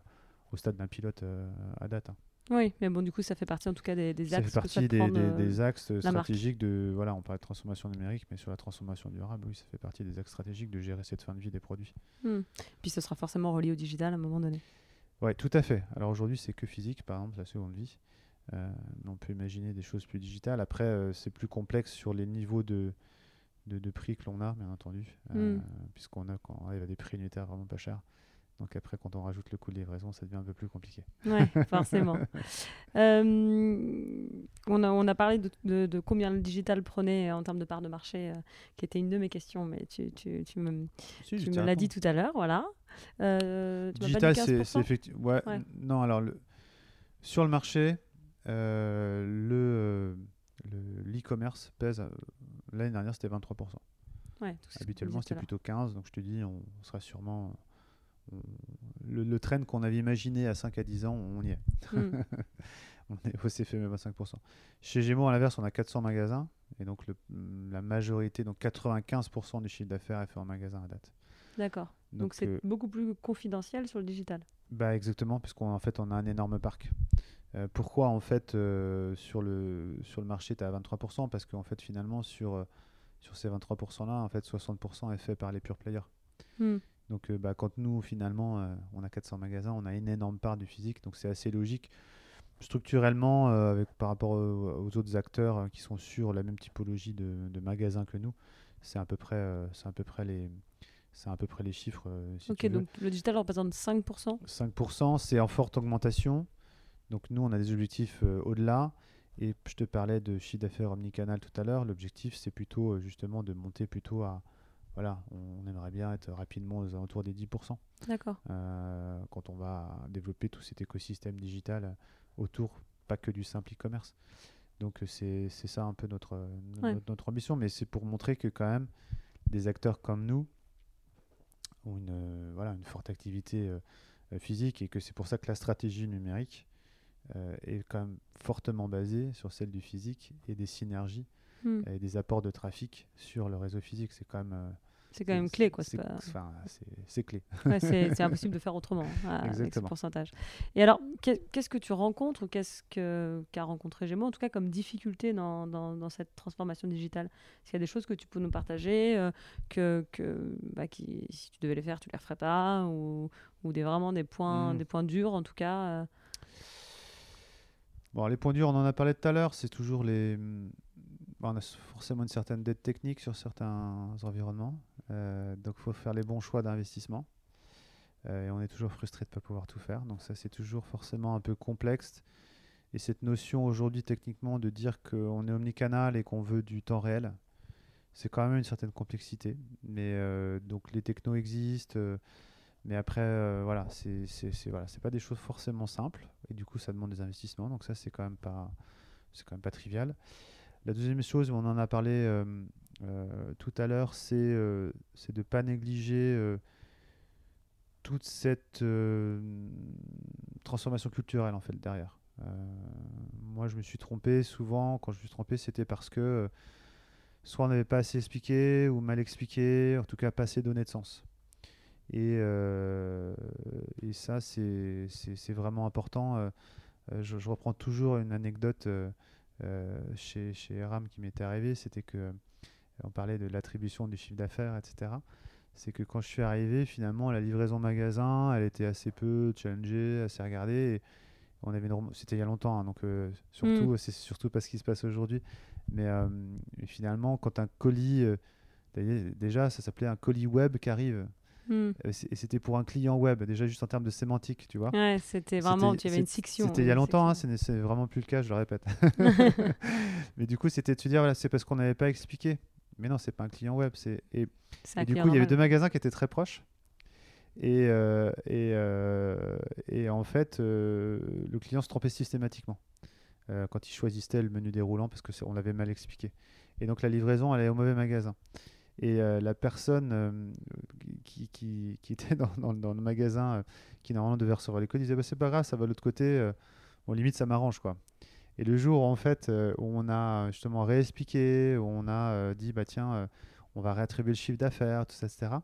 au stade d'un pilote euh, à date. hein. Oui, mais bon, du coup, ça fait partie en tout cas des, des Ça axes fait que partie des, euh, des axes stratégiques de. Voilà, on parle de transformation numérique, mais sur la transformation durable, oui, ça fait partie des axes stratégiques de gérer cette fin de vie des produits. hmm. Puis ce sera forcément relié au digital à un moment donné. Oui, tout à fait. Alors aujourd'hui, c'est que physique, par exemple, la seconde vie. Euh, on peut imaginer des choses plus digitales. Après, euh, c'est plus complexe sur les niveaux de, de, de prix que l'on a, bien entendu, euh, Mm. puisqu'on a, quand on arrive à des prix unitaires vraiment pas chers. Donc après, quand on rajoute le coût de livraison, ça devient un peu plus compliqué. Oui, forcément. Euh, on, a, on a parlé de, de- de combien le digital prenait en termes de part de marché, euh, qui était une de mes questions, mais tu, tu, tu me, Si, tu me l'as dit tout à l'heure, voilà. Euh, tu Digital, c'est 15% c'est effectivement. Ouais, Non, alors, le... sur le marché, euh, le, euh, le- l'e-commerce pèse. euh, L'année dernière, c'était 23%. Ouais, tout Habituellement, c'était plutôt 15, donc je te dis, on sera sûrement. Le, le trend qu'on avait imaginé à 5 à 10 ans, on y est. Hmm. on est au CFM 25%. Chez Gémeaux, à l'inverse, on a 400 magasins, et donc le- la majorité, donc 95% du chiffre d'affaires est fait en magasin à date. D'accord. Donc c'est euh, beaucoup plus confidentiel sur le digital. bah exactement, puisqu'en en fait, on a un énorme parc. Euh, pourquoi en fait euh, sur, le, sur le marché tu es à 23% Parce qu'en fait finalement sur, sur ces 23% là, en fait 60% est fait par les pure players. Hmm. Donc euh, bah, quand nous finalement euh, on a 400 magasins, on a une énorme part du physique, donc c'est assez logique. Structurellement, euh, avec, par rapport aux, aux autres acteurs qui sont sur la même typologie de, de magasins que nous, c'est à peu près, c'est à peu près les, c'est à peu près les chiffres. si ok, donc le digital représente 5%. 5%, c'est en forte augmentation. Donc nous, on a des objectifs au-delà. Et je te parlais de chiffre d'affaires omnicanal tout à l'heure. L'objectif, c'est plutôt justement de monter plutôt à, voilà, on aimerait bien être rapidement aux alentours des 10%. D'accord. Euh, quand on va développer tout cet écosystème digital autour, pas que du simple e-commerce. Donc c'est ça un peu notre, notre, notre, ambition, mais c'est pour montrer que quand même des acteurs comme nous ont une, voilà, une forte activité physique et que c'est pour ça que la stratégie numérique est quand même fortement basée sur celle du physique et des synergies Et des apports de trafic sur le réseau physique. C'est quand même. Euh, c'est quand même clé, quoi. C'est clé. c'est impossible de faire autrement hein, avec ce pourcentage. Et alors, qu'est-ce que tu rencontres ou qu'est-ce qu'a rencontré Gémeaux, en tout cas comme difficulté dans, dans, cette transformation digitale? Est-ce qu'il y a des choses que tu peux nous partager, euh, que, que bah, qui, si tu devais les faire, tu ne les referais pas Ou, ou des, vraiment des points, hmm. des points durs, en tout cas euh? Bon, les points durs, on en a parlé tout à l'heure, c'est toujours les, on a forcément une certaine dette technique sur certains environnements. Euh, donc il faut faire les bons choix d'investissement. Euh, et on est toujours frustré de ne pas pouvoir tout faire. Donc ça, c'est toujours forcément un peu complexe. Et cette notion aujourd'hui, techniquement, de dire qu'on est omnicanal et qu'on veut du temps réel, c'est quand même une certaine complexité. Mais euh, donc les technos existent. mais après, voilà, c'est voilà, pas des choses forcément simples. Et du coup, ça demande des investissements. Donc ça, c'est quand quand même pas trivial. La deuxième chose, on en a parlé euh, euh, tout à l'heure, c'est euh, de ne pas négliger toute cette transformation culturelle en fait derrière. moi, je me suis trompé souvent. Quand je me suis trompé, c'était parce que soit on n'avait pas assez expliqué ou mal expliqué, en tout cas pas assez donné de sens. Et, ça, c'est vraiment important. Je, reprends toujours une anecdote chez, chez RAM qui m'était arrivé, c'était que euh, on parlait de l'attribution du chiffre d'affaires, etc. C'est que quand je suis arrivé, finalement, la livraison magasin, elle était assez peu challengée, assez regardée. on avait C'était il y a longtemps, hein, donc euh, surtout, mm. c'est surtout pas ce qui se passe aujourd'hui. Mais finalement, quand un colis, déjà, ça s'appelait un colis web qui arrive. Hmm. Euh, et c'était pour un client web, déjà juste en termes de sémantique, tu vois. Ouais, c'était vraiment, tu avais une section. C'était il y a longtemps, hein, c'est vraiment plus le cas, je le répète. Mais du coup, c'était de se dire, voilà, c'est parce qu'on n'avait pas expliqué. Mais non, c'est pas un client web. Et, et du coup, il y avait deux magasins qui étaient très proches. Et, euh, et, euh, et, en fait, le client se trompait systématiquement quand il choisissait le menu déroulant parce qu'on l'avait mal expliqué. Et donc la livraison, elle est au mauvais magasin. Et euh, la personne euh, qui, qui, qui, était dans, dans, le magasin, euh, qui normalement devait recevoir les codes, disait bah, C'est pas grave, ça va de l'autre côté. bon, limite, ça m'arrange. quoi. Et le jour en fait, où on a justement réexpliqué, où on a dit bah, Tiens, on va réattribuer le chiffre d'affaires, tout ça, etc.,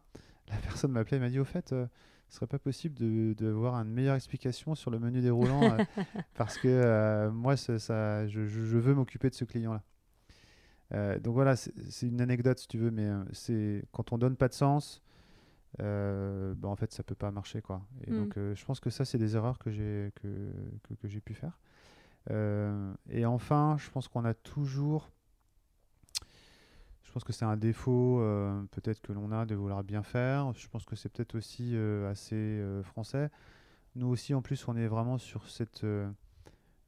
la personne m'a appelé et m'a dit Au fait, ce serait pas possible de, de avoir une meilleure explication sur le menu déroulant parce que moi, ça, je, je veux m'occuper de ce client-là. Euh, donc voilà, c'est une anecdote si tu veux, mais euh, c'est quand on donne pas de sens, euh, bah, en fait ça peut pas marcher quoi. Et donc mm. je pense que ça c'est des erreurs que j'ai que, que, que j'ai pu faire. et enfin, je pense qu'on a toujours, je pense que c'est un défaut peut-être que l'on a de vouloir bien faire. Je pense que c'est peut-être aussi assez français. Nous aussi en plus on est vraiment sur cette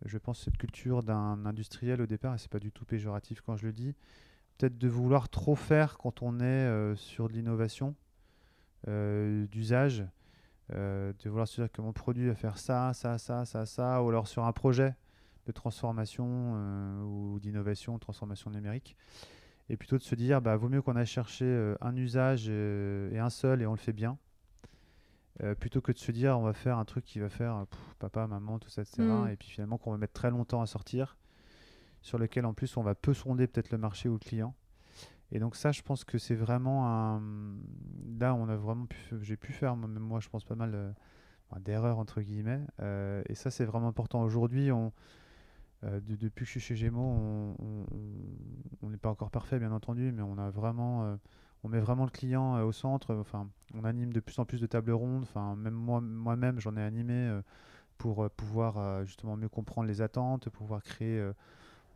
je pense, cette culture d'un industriel au départ, et c'est pas du tout péjoratif quand je le dis, peut-être de vouloir trop faire quand on est euh, sur de l'innovation, euh, d'usage, euh, de vouloir se dire que mon produit va faire ça, ça, ça, ça, ça, ou alors sur un projet de transformation ou d'innovation, transformation numérique, et plutôt de se dire, bah, vaut mieux qu'on aille chercher un usage et un seul et on le fait bien euh, plutôt que de se dire on va faire un truc qui va faire euh, papa, maman, tout ça, etc. Mm. Et puis finalement qu'on va mettre très longtemps à sortir, sur lequel en plus on va peu sonder peut-être le marché ou le client. Et donc ça, je pense que c'est vraiment un... Là, on a vraiment pu... J'ai pu faire, même moi, je pense pas mal euh, d'erreurs, entre guillemets. et ça, c'est vraiment important. Aujourd'hui, on... depuis que je suis chez Gémeaux, on n'est pas encore parfait, bien entendu, mais on a vraiment on met vraiment le client euh, au centre. Enfin, on anime de plus en plus de tables rondes. Enfin, même moi, moi-même, j'en ai animé euh, pour euh, pouvoir justement mieux comprendre les attentes, pouvoir créer.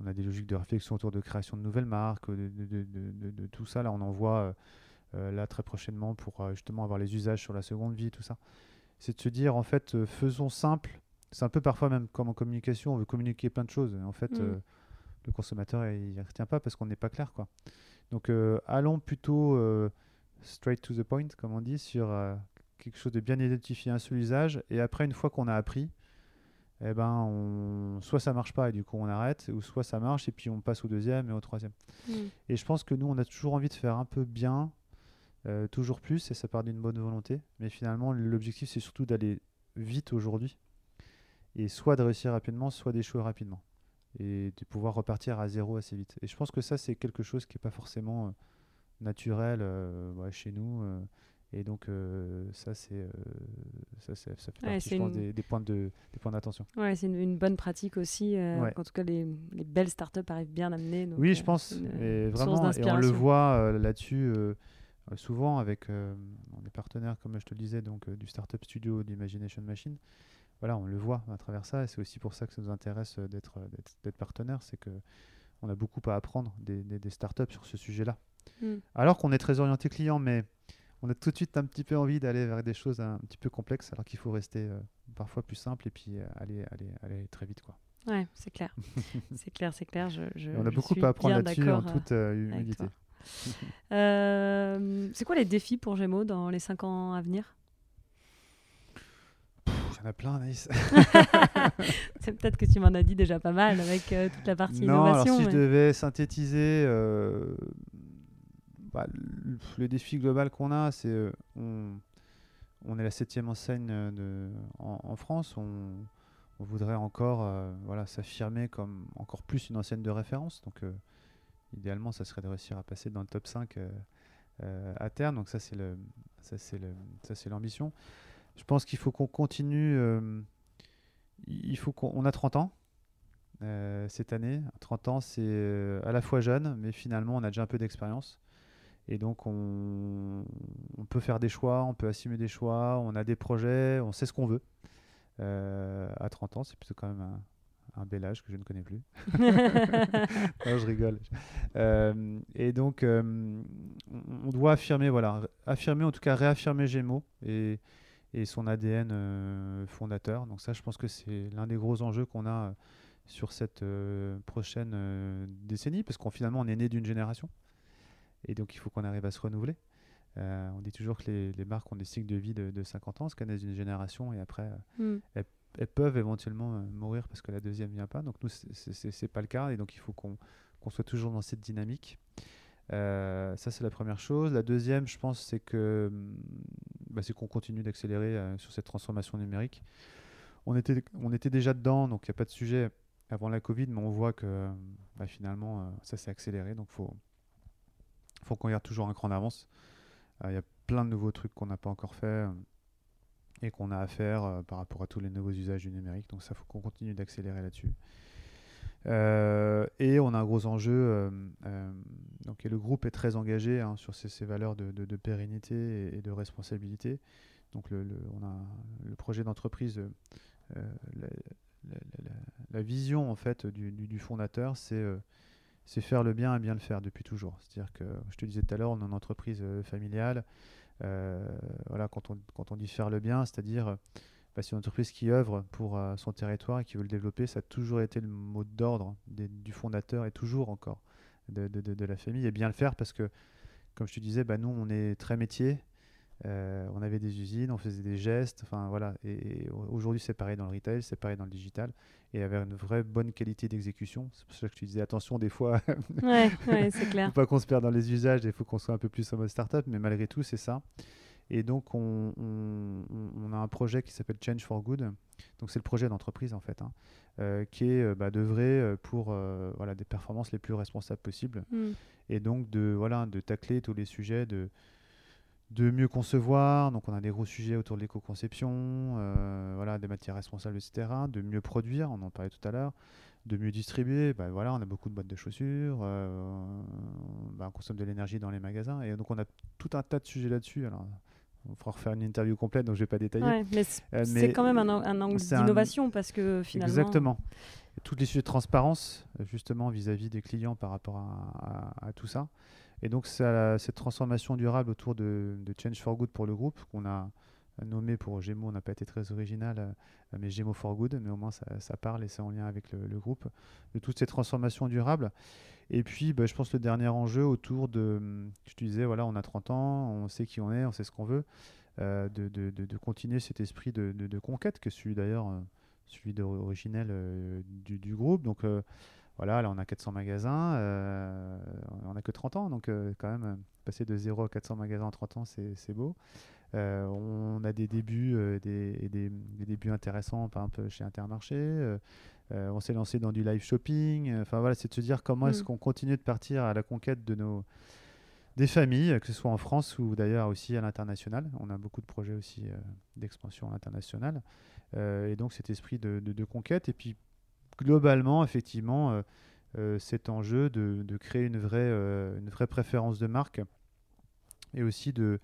on a des logiques de réflexion autour de création de nouvelles marques, de, tout ça. Là, on en voit là très prochainement pour justement avoir les usages sur la seconde vie, tout ça. C'est de se dire en fait, faisons simple. C'est un peu parfois même comme en communication, on veut communiquer plein de choses. En fait, mmh. le consommateur il n'y retient pas parce qu'on n'est pas clair, quoi. Donc euh, allons plutôt euh, straight to the point, comme on dit, sur quelque chose de bien identifié, un seul usage. Et après, une fois qu'on a appris, eh ben, on... soit ça marche pas et du coup on arrête, ou soit ça marche et puis on passe au deuxième et au troisième. Mm. Et je pense que nous, on a toujours envie de faire un peu bien, euh, toujours plus, et ça part d'une bonne volonté. Mais finalement, l'objectif, c'est surtout d'aller vite aujourd'hui, et soit de réussir rapidement, soit d'échouer rapidement, et de pouvoir repartir à zéro assez vite. Et je pense que ça, c'est quelque chose qui n'est pas forcément euh, naturel euh, chez nous. Et donc, euh, ça, c'est, euh, ça, ça, fait partie, je pense, des, points de, des points d'attention. Ouais, c'est une, bonne pratique aussi. Euh, En tout cas, les, les, belles startups arrivent bien à mener. oui, je pense. Et vraiment, et on le voit là-dessus souvent avec des partenaires, comme je te le disais, donc, du Startup Studio d'Imagination Machine. Voilà, on le voit à travers ça. Et c'est aussi pour ça que ça nous intéresse d'être, d'être, partenaire. C'est que on a beaucoup à apprendre des, des, des startups sur ce sujet-là. Hmm. Alors qu'on est très orienté client, mais on a tout de suite un petit peu envie d'aller vers des choses un petit peu complexes, alors qu'il faut rester euh, parfois plus simple et puis euh, aller, aller, aller très vite. Quoi. Ouais, c'est clair. c'est clair, c'est clair. Je, on a beaucoup à apprendre là-dessus en toute euh, humilité. c'est quoi les défis pour Gémeaux dans les 5 ans à venir? En a plein, Anaïs. c'est peut-être que tu m'en as dit déjà pas mal avec toute la partie non, innovation. Alors, si je devais synthétiser, bah, le défi global qu'on a, c'est euh, on, on, est la septième enseigne euh, de, en, France. On, on, voudrait encore euh, voilà, s'affirmer comme encore plus une enseigne de référence. Donc, idéalement, ça serait de réussir à passer dans le top 5 à terme. Donc, ça, c'est l'ambition. Je pense qu'il faut qu'on continue. il faut qu'on on a 30 ans. cette année, 30 ans, c'est à la fois jeune, mais finalement, on a déjà un peu d'expérience. Et donc, on, peut faire des choix, on peut assumer des choix, on a des projets, on sait ce qu'on veut. Euh, à 30 ans, c'est plutôt quand même un, bel âge que je ne connais plus. non, je rigole. Euh, et donc, euh, on doit affirmer, voilà, affirmer, en tout cas réaffirmer Gémeaux et, et son ADN fondateur. Donc ça, je pense que c'est l'un des gros enjeux qu'on a sur cette prochaine décennie, parce qu'on finalement, on est né d'une génération. Et donc, il faut qu'on arrive à se renouveler. Euh, on dit toujours que les, les, marques ont des cycles de vie de, de 50 ans, ce qu'elles une génération, et après, euh, hmm. elles, peuvent éventuellement euh, mourir parce que la deuxième vient pas. Donc, nous, c'est pas le cas, et donc il faut qu'on soit toujours dans cette dynamique. Ça, c'est la première chose. La deuxième, je pense, c'est que bah, c'est qu'on continue d'accélérer sur cette transformation numérique. On était, on était déjà dedans, donc il n'y a pas de sujet avant la Covid, mais on voit que bah, finalement, ça s'est accéléré. Donc, il faut, faut qu'on garde toujours un cran d'avance. Il euh, y a plein de nouveaux trucs qu'on n'a pas encore fait euh, et qu'on a à faire euh, par rapport à tous les nouveaux usages du numérique. Donc ça, faut qu'on continue d'accélérer là-dessus. Et on a un gros enjeu. donc, et le groupe est très engagé hein, sur ces, valeurs de, pérennité et, de responsabilité. Donc, le, on a le projet d'entreprise, la, vision en fait du, fondateur, c'est faire le bien et bien le faire depuis toujours. C'est-à-dire que, je te disais tout à l'heure, on est une entreprise euh, familiale. Euh, voilà, quand on dit faire le bien, c'est-à-dire bah, c'est une entreprise qui œuvre pour euh, son territoire et qui veut le développer. Ça a toujours été le mot d'ordre du fondateur et toujours encore de, de, de, la famille. Et bien le faire parce que, comme je te disais, bah, nous, on est très métier. on avait des usines, on faisait des gestes, enfin voilà. Et, aujourd'hui, c'est pareil dans le retail, c'est pareil dans le digital et avoir une vraie bonne qualité d'exécution. C'est pour ça que tu disais attention des fois. ouais, ouais c'est clair. faut pas qu'on se perde dans les usages, il faut qu'on soit un peu plus en mode startup, mais malgré tout, c'est ça. Et donc, on, on, a un projet qui s'appelle Change for Good. Donc, c'est le projet d'entreprise, en fait, hein, euh, qui est euh, bah, d'œuvrer euh, pour voilà, des performances les plus responsables possibles. Mm. Et donc, de, voilà, de tacler tous les sujets de, de mieux concevoir. Donc, on a des gros sujets autour de l'éco-conception, euh, voilà, des matières responsables, etc. De mieux produire, on en parlait tout à l'heure. De mieux distribuer, bah, voilà, on a beaucoup de boîtes de chaussures, bah, on consomme de l'énergie dans les magasins. Et donc, on a tout un tas de sujets là-dessus. Alors, on fera refaire une interview complète, donc je ne vais pas détailler. mais euh, c'est quand même un, angle d'innovation parce que finalement. Exactement. Tous les sujets de transparence, justement, vis-à-vis des clients par rapport à tout ça. Et donc, cette transformation durable autour de, Change for Good pour le groupe qu'on a nommé pour Gémeaux, on n'a pas été très original, mais Gémeaux for Good, mais au moins ça, parle et c'est en lien avec le, groupe, de toutes ces transformations durables. Et puis, bah, je pense le dernier enjeu autour de, je te disais, voilà, on a 30 ans, on sait qui on est, on sait ce qu'on veut, de, de, de, continuer cet esprit de, conquête, que celui d'ailleurs, celui originel du, du, groupe. Donc, voilà, là on a 400 magasins, euh, on n'a que 30 ans, donc euh, quand même, passer de 0 à 400 magasins en 30 ans, c'est beau. Euh, on a des débuts, des, des, débuts intéressants, par exemple chez Intermarché. on s'est lancé dans du live shopping. Enfin voilà, c'est de se dire comment est-ce mm. qu'on continue de partir à la conquête de nos des familles, que ce soit en France ou d'ailleurs aussi à l'international. On a beaucoup de projets aussi d'expansion internationale. et donc cet esprit de, de, de, conquête. Et puis globalement, effectivement, euh, euh, cet enjeu de, créer une vraie, euh, une vraie préférence de marque et aussi de,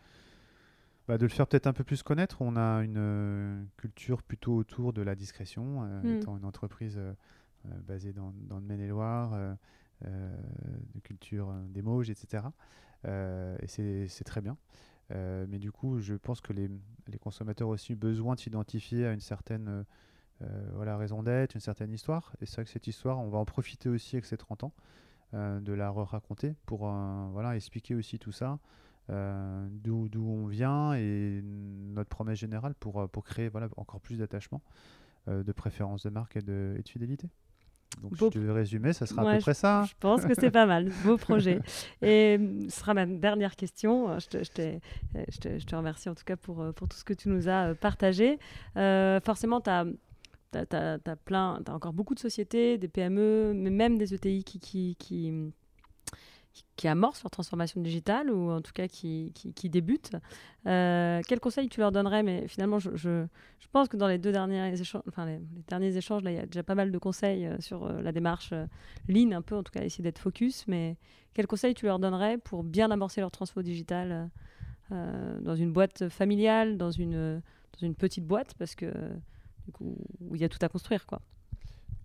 bah, de le faire peut-être un peu plus connaître. On a une culture plutôt autour de la discrétion, mm. étant une entreprise basée dans, dans le Maine-et-Loire, de culture des Mauges, etc. et c'est très bien. mais du coup, je pense que les, les consommateurs ont aussi besoin de s'identifier à une certaine euh, voilà, raison d'être, une certaine histoire. Et c'est vrai que cette histoire, on va en profiter aussi avec ces 30 ans, euh, de la raconter pour euh, voilà, expliquer aussi tout ça, d'où on vient et notre promesse générale pour, pour créer voilà, encore plus d'attachement, de préférence de marque et de, et de fidélité. Donc, si tu veux résumer, ça sera à peu près ça. Je pense que c'est pas mal. Beau projet. Et ce sera ma dernière question. Je te, je, te, je, te, je te, remercie en tout cas pour, pour tout ce que tu nous as partagé. forcément, tu as tu as, plein, as encore beaucoup de sociétés, des PME, mais même des ETI qui, qui, qui, qui amorcent leur transformation digitale ou en tout cas qui, qui, débutent. Euh, quels conseils tu leur donnerais? Mais finalement, je, je, pense que dans les deux derniers échanges, enfin les, derniers échanges, là, il y a déjà pas mal de conseils euh, sur euh, la démarche lean, un peu, en tout cas, essayer d'être focus. Mais quels conseils tu leur donnerais pour bien amorcer leur transfo digital dans une boîte familiale, dans une, dans une petite boîte? Parce que où il y a tout à construire, quoi.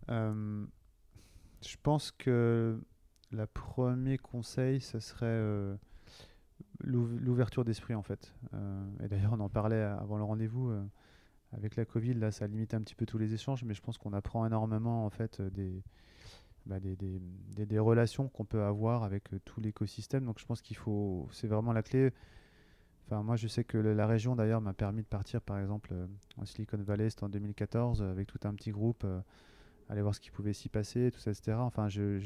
Je pense que le premier conseil, ce serait euh, l'ouverture d'esprit, en fait. Euh, et d'ailleurs, on en parlait avant le rendez-vous. avec la Covid, là, ça limite un petit peu tous les échanges, mais je pense qu'on apprend énormément, en fait, des, bah, des, relations qu'on peut avoir avec tout l'écosystème. Donc, je pense qu'il faut, c'est vraiment la clé. Enfin, moi, je sais que la région, d'ailleurs, m'a permis de partir, par exemple, euh, en Silicon Valley, c'était en 2014, euh, avec tout un petit groupe, euh, aller voir ce qui pouvait s'y passer, tout ça, etc. Enfin, je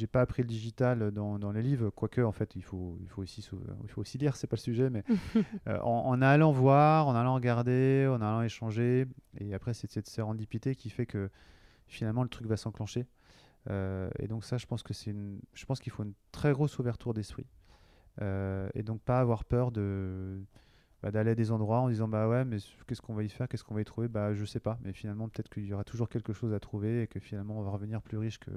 n'ai pas appris le digital dans, dans, les livres, quoique, en fait, il faut, il faut, aussi, il faut aussi lire, c'est pas le sujet, mais en, allant voir, en allant regarder, en allant échanger, et après, c'est cette sérendipité qui fait que finalement, le truc va s'enclencher. et donc ça, je pense que c'est je pense qu'il faut une très grosse ouverture d'esprit. Euh, et donc pas avoir peur de bah, d'aller à des endroits en disant bah ouais mais qu'est-ce qu'on va y faire qu'est-ce qu'on va y trouver? Bah je sais pas. Mais finalement peut-être qu'il y aura toujours quelque chose à trouver et que finalement on va revenir plus riche que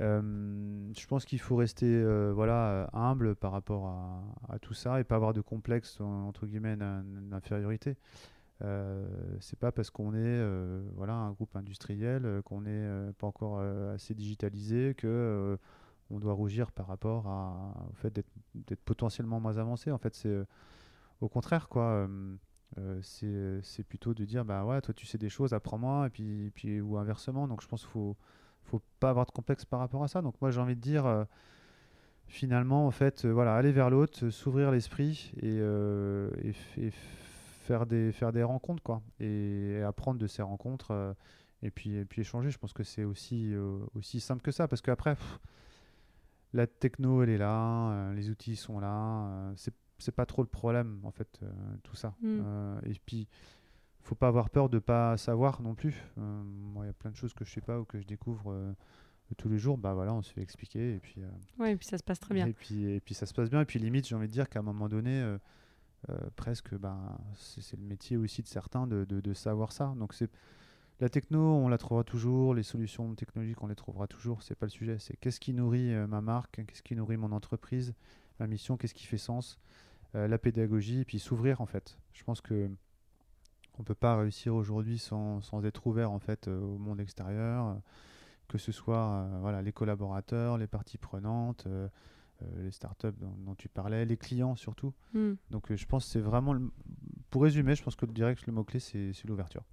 euh, je pense qu'il faut rester euh, voilà humble par rapport à, tout ça et pas avoir de complexe entre guillemets d'infériorité. C'est pas parce qu'on est voilà un groupe industriel qu'on n'est pas encore assez digitalisé que on doit rougir par rapport au fait d'être potentiellement moins avancé. En fait, c'est euh, au contraire, quoi. Euh, euh, c'est plutôt de dire, bah ouais, toi tu sais des choses, apprends-moi, et puis, puis, ou inversement. Donc je pense qu'il faut, faut pas avoir de complexe par rapport à ça. Donc moi j'ai envie de dire, finalement, en fait, voilà, aller vers l'autre, s'ouvrir l'esprit et, et, faire, des, faire des rencontres, quoi. Et, apprendre de ces rencontres, et, puis, et puis échanger. Je pense que c'est aussi, aussi simple que ça, parce qu'après, la techno, elle est là, euh, les outils sont là. Euh, c'est, c'est pas trop le problème, en fait, euh, tout ça. Mm. et puis, faut pas avoir peur de pas savoir non plus. Moi, il y a plein de choses que je sais pas ou que je découvre tous les jours. Bah voilà, on se fait expliquer. Et puis, oui, et puis ça se passe très bien. Et puis, et puis ça se passe bien. Et puis, limite, j'ai envie de dire qu'à un moment donné, presque, bah, c'est, le métier aussi de certains de, de, de savoir ça. Donc, c'est la techno, on la trouvera toujours, les solutions technologiques, on les trouvera toujours, c'est pas le sujet. C'est qu'est-ce qui nourrit euh, ma marque, qu'est-ce qui nourrit mon entreprise, ma mission, qu'est-ce qui fait sens, euh, la pédagogie, et puis s'ouvrir en fait. Je pense que on peut pas réussir aujourd'hui sans, être ouvert en fait euh, au monde extérieur, que ce soit voilà les collaborateurs, les parties prenantes. les startups dont, dont tu parlais, les clients surtout. Hmm. Donc je pense que c'est vraiment pour résumer, je pense que direct, le mot-clé, c'est l'ouverture.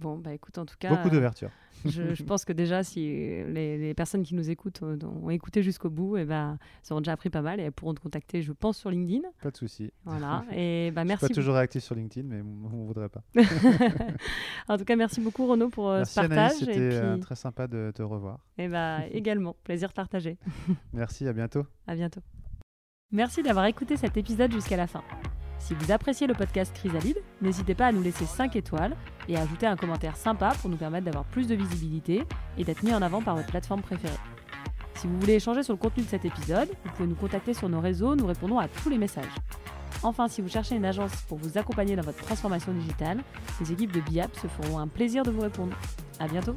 Bon, bah écoute, en tout cas. Beaucoup d'ouverture. Je, je, pense que déjà, si les, les, personnes qui nous écoutent ont, ont écouté jusqu'au bout, et eh ben, elles auront déjà appris pas mal et elles pourront te contacter, je pense, sur LinkedIn. Pas de souci. Voilà. Et bah, merci. Je suis pas toujours réactif sur LinkedIn, mais on ne voudrait pas. en tout cas, merci beaucoup, Renaud, pour merci, ce partage. C'était puis... très sympa de te revoir. Et bah, également, plaisir partagé. merci, à bientôt. À bientôt. Merci d'avoir écouté cet épisode jusqu'à la fin. Si vous appréciez le podcast Chrysalide, n'hésitez pas à nous laisser 5 étoiles et à ajouter un commentaire sympa pour nous permettre d'avoir plus de visibilité et d'être mis en avant par votre plateforme préférée. Si vous voulez échanger sur le contenu de cet épisode, vous pouvez nous contacter sur nos réseaux, nous répondons à tous les messages. Enfin, si vous cherchez une agence pour vous accompagner dans votre transformation digitale, les équipes de BIAP se feront un plaisir de vous répondre. À bientôt!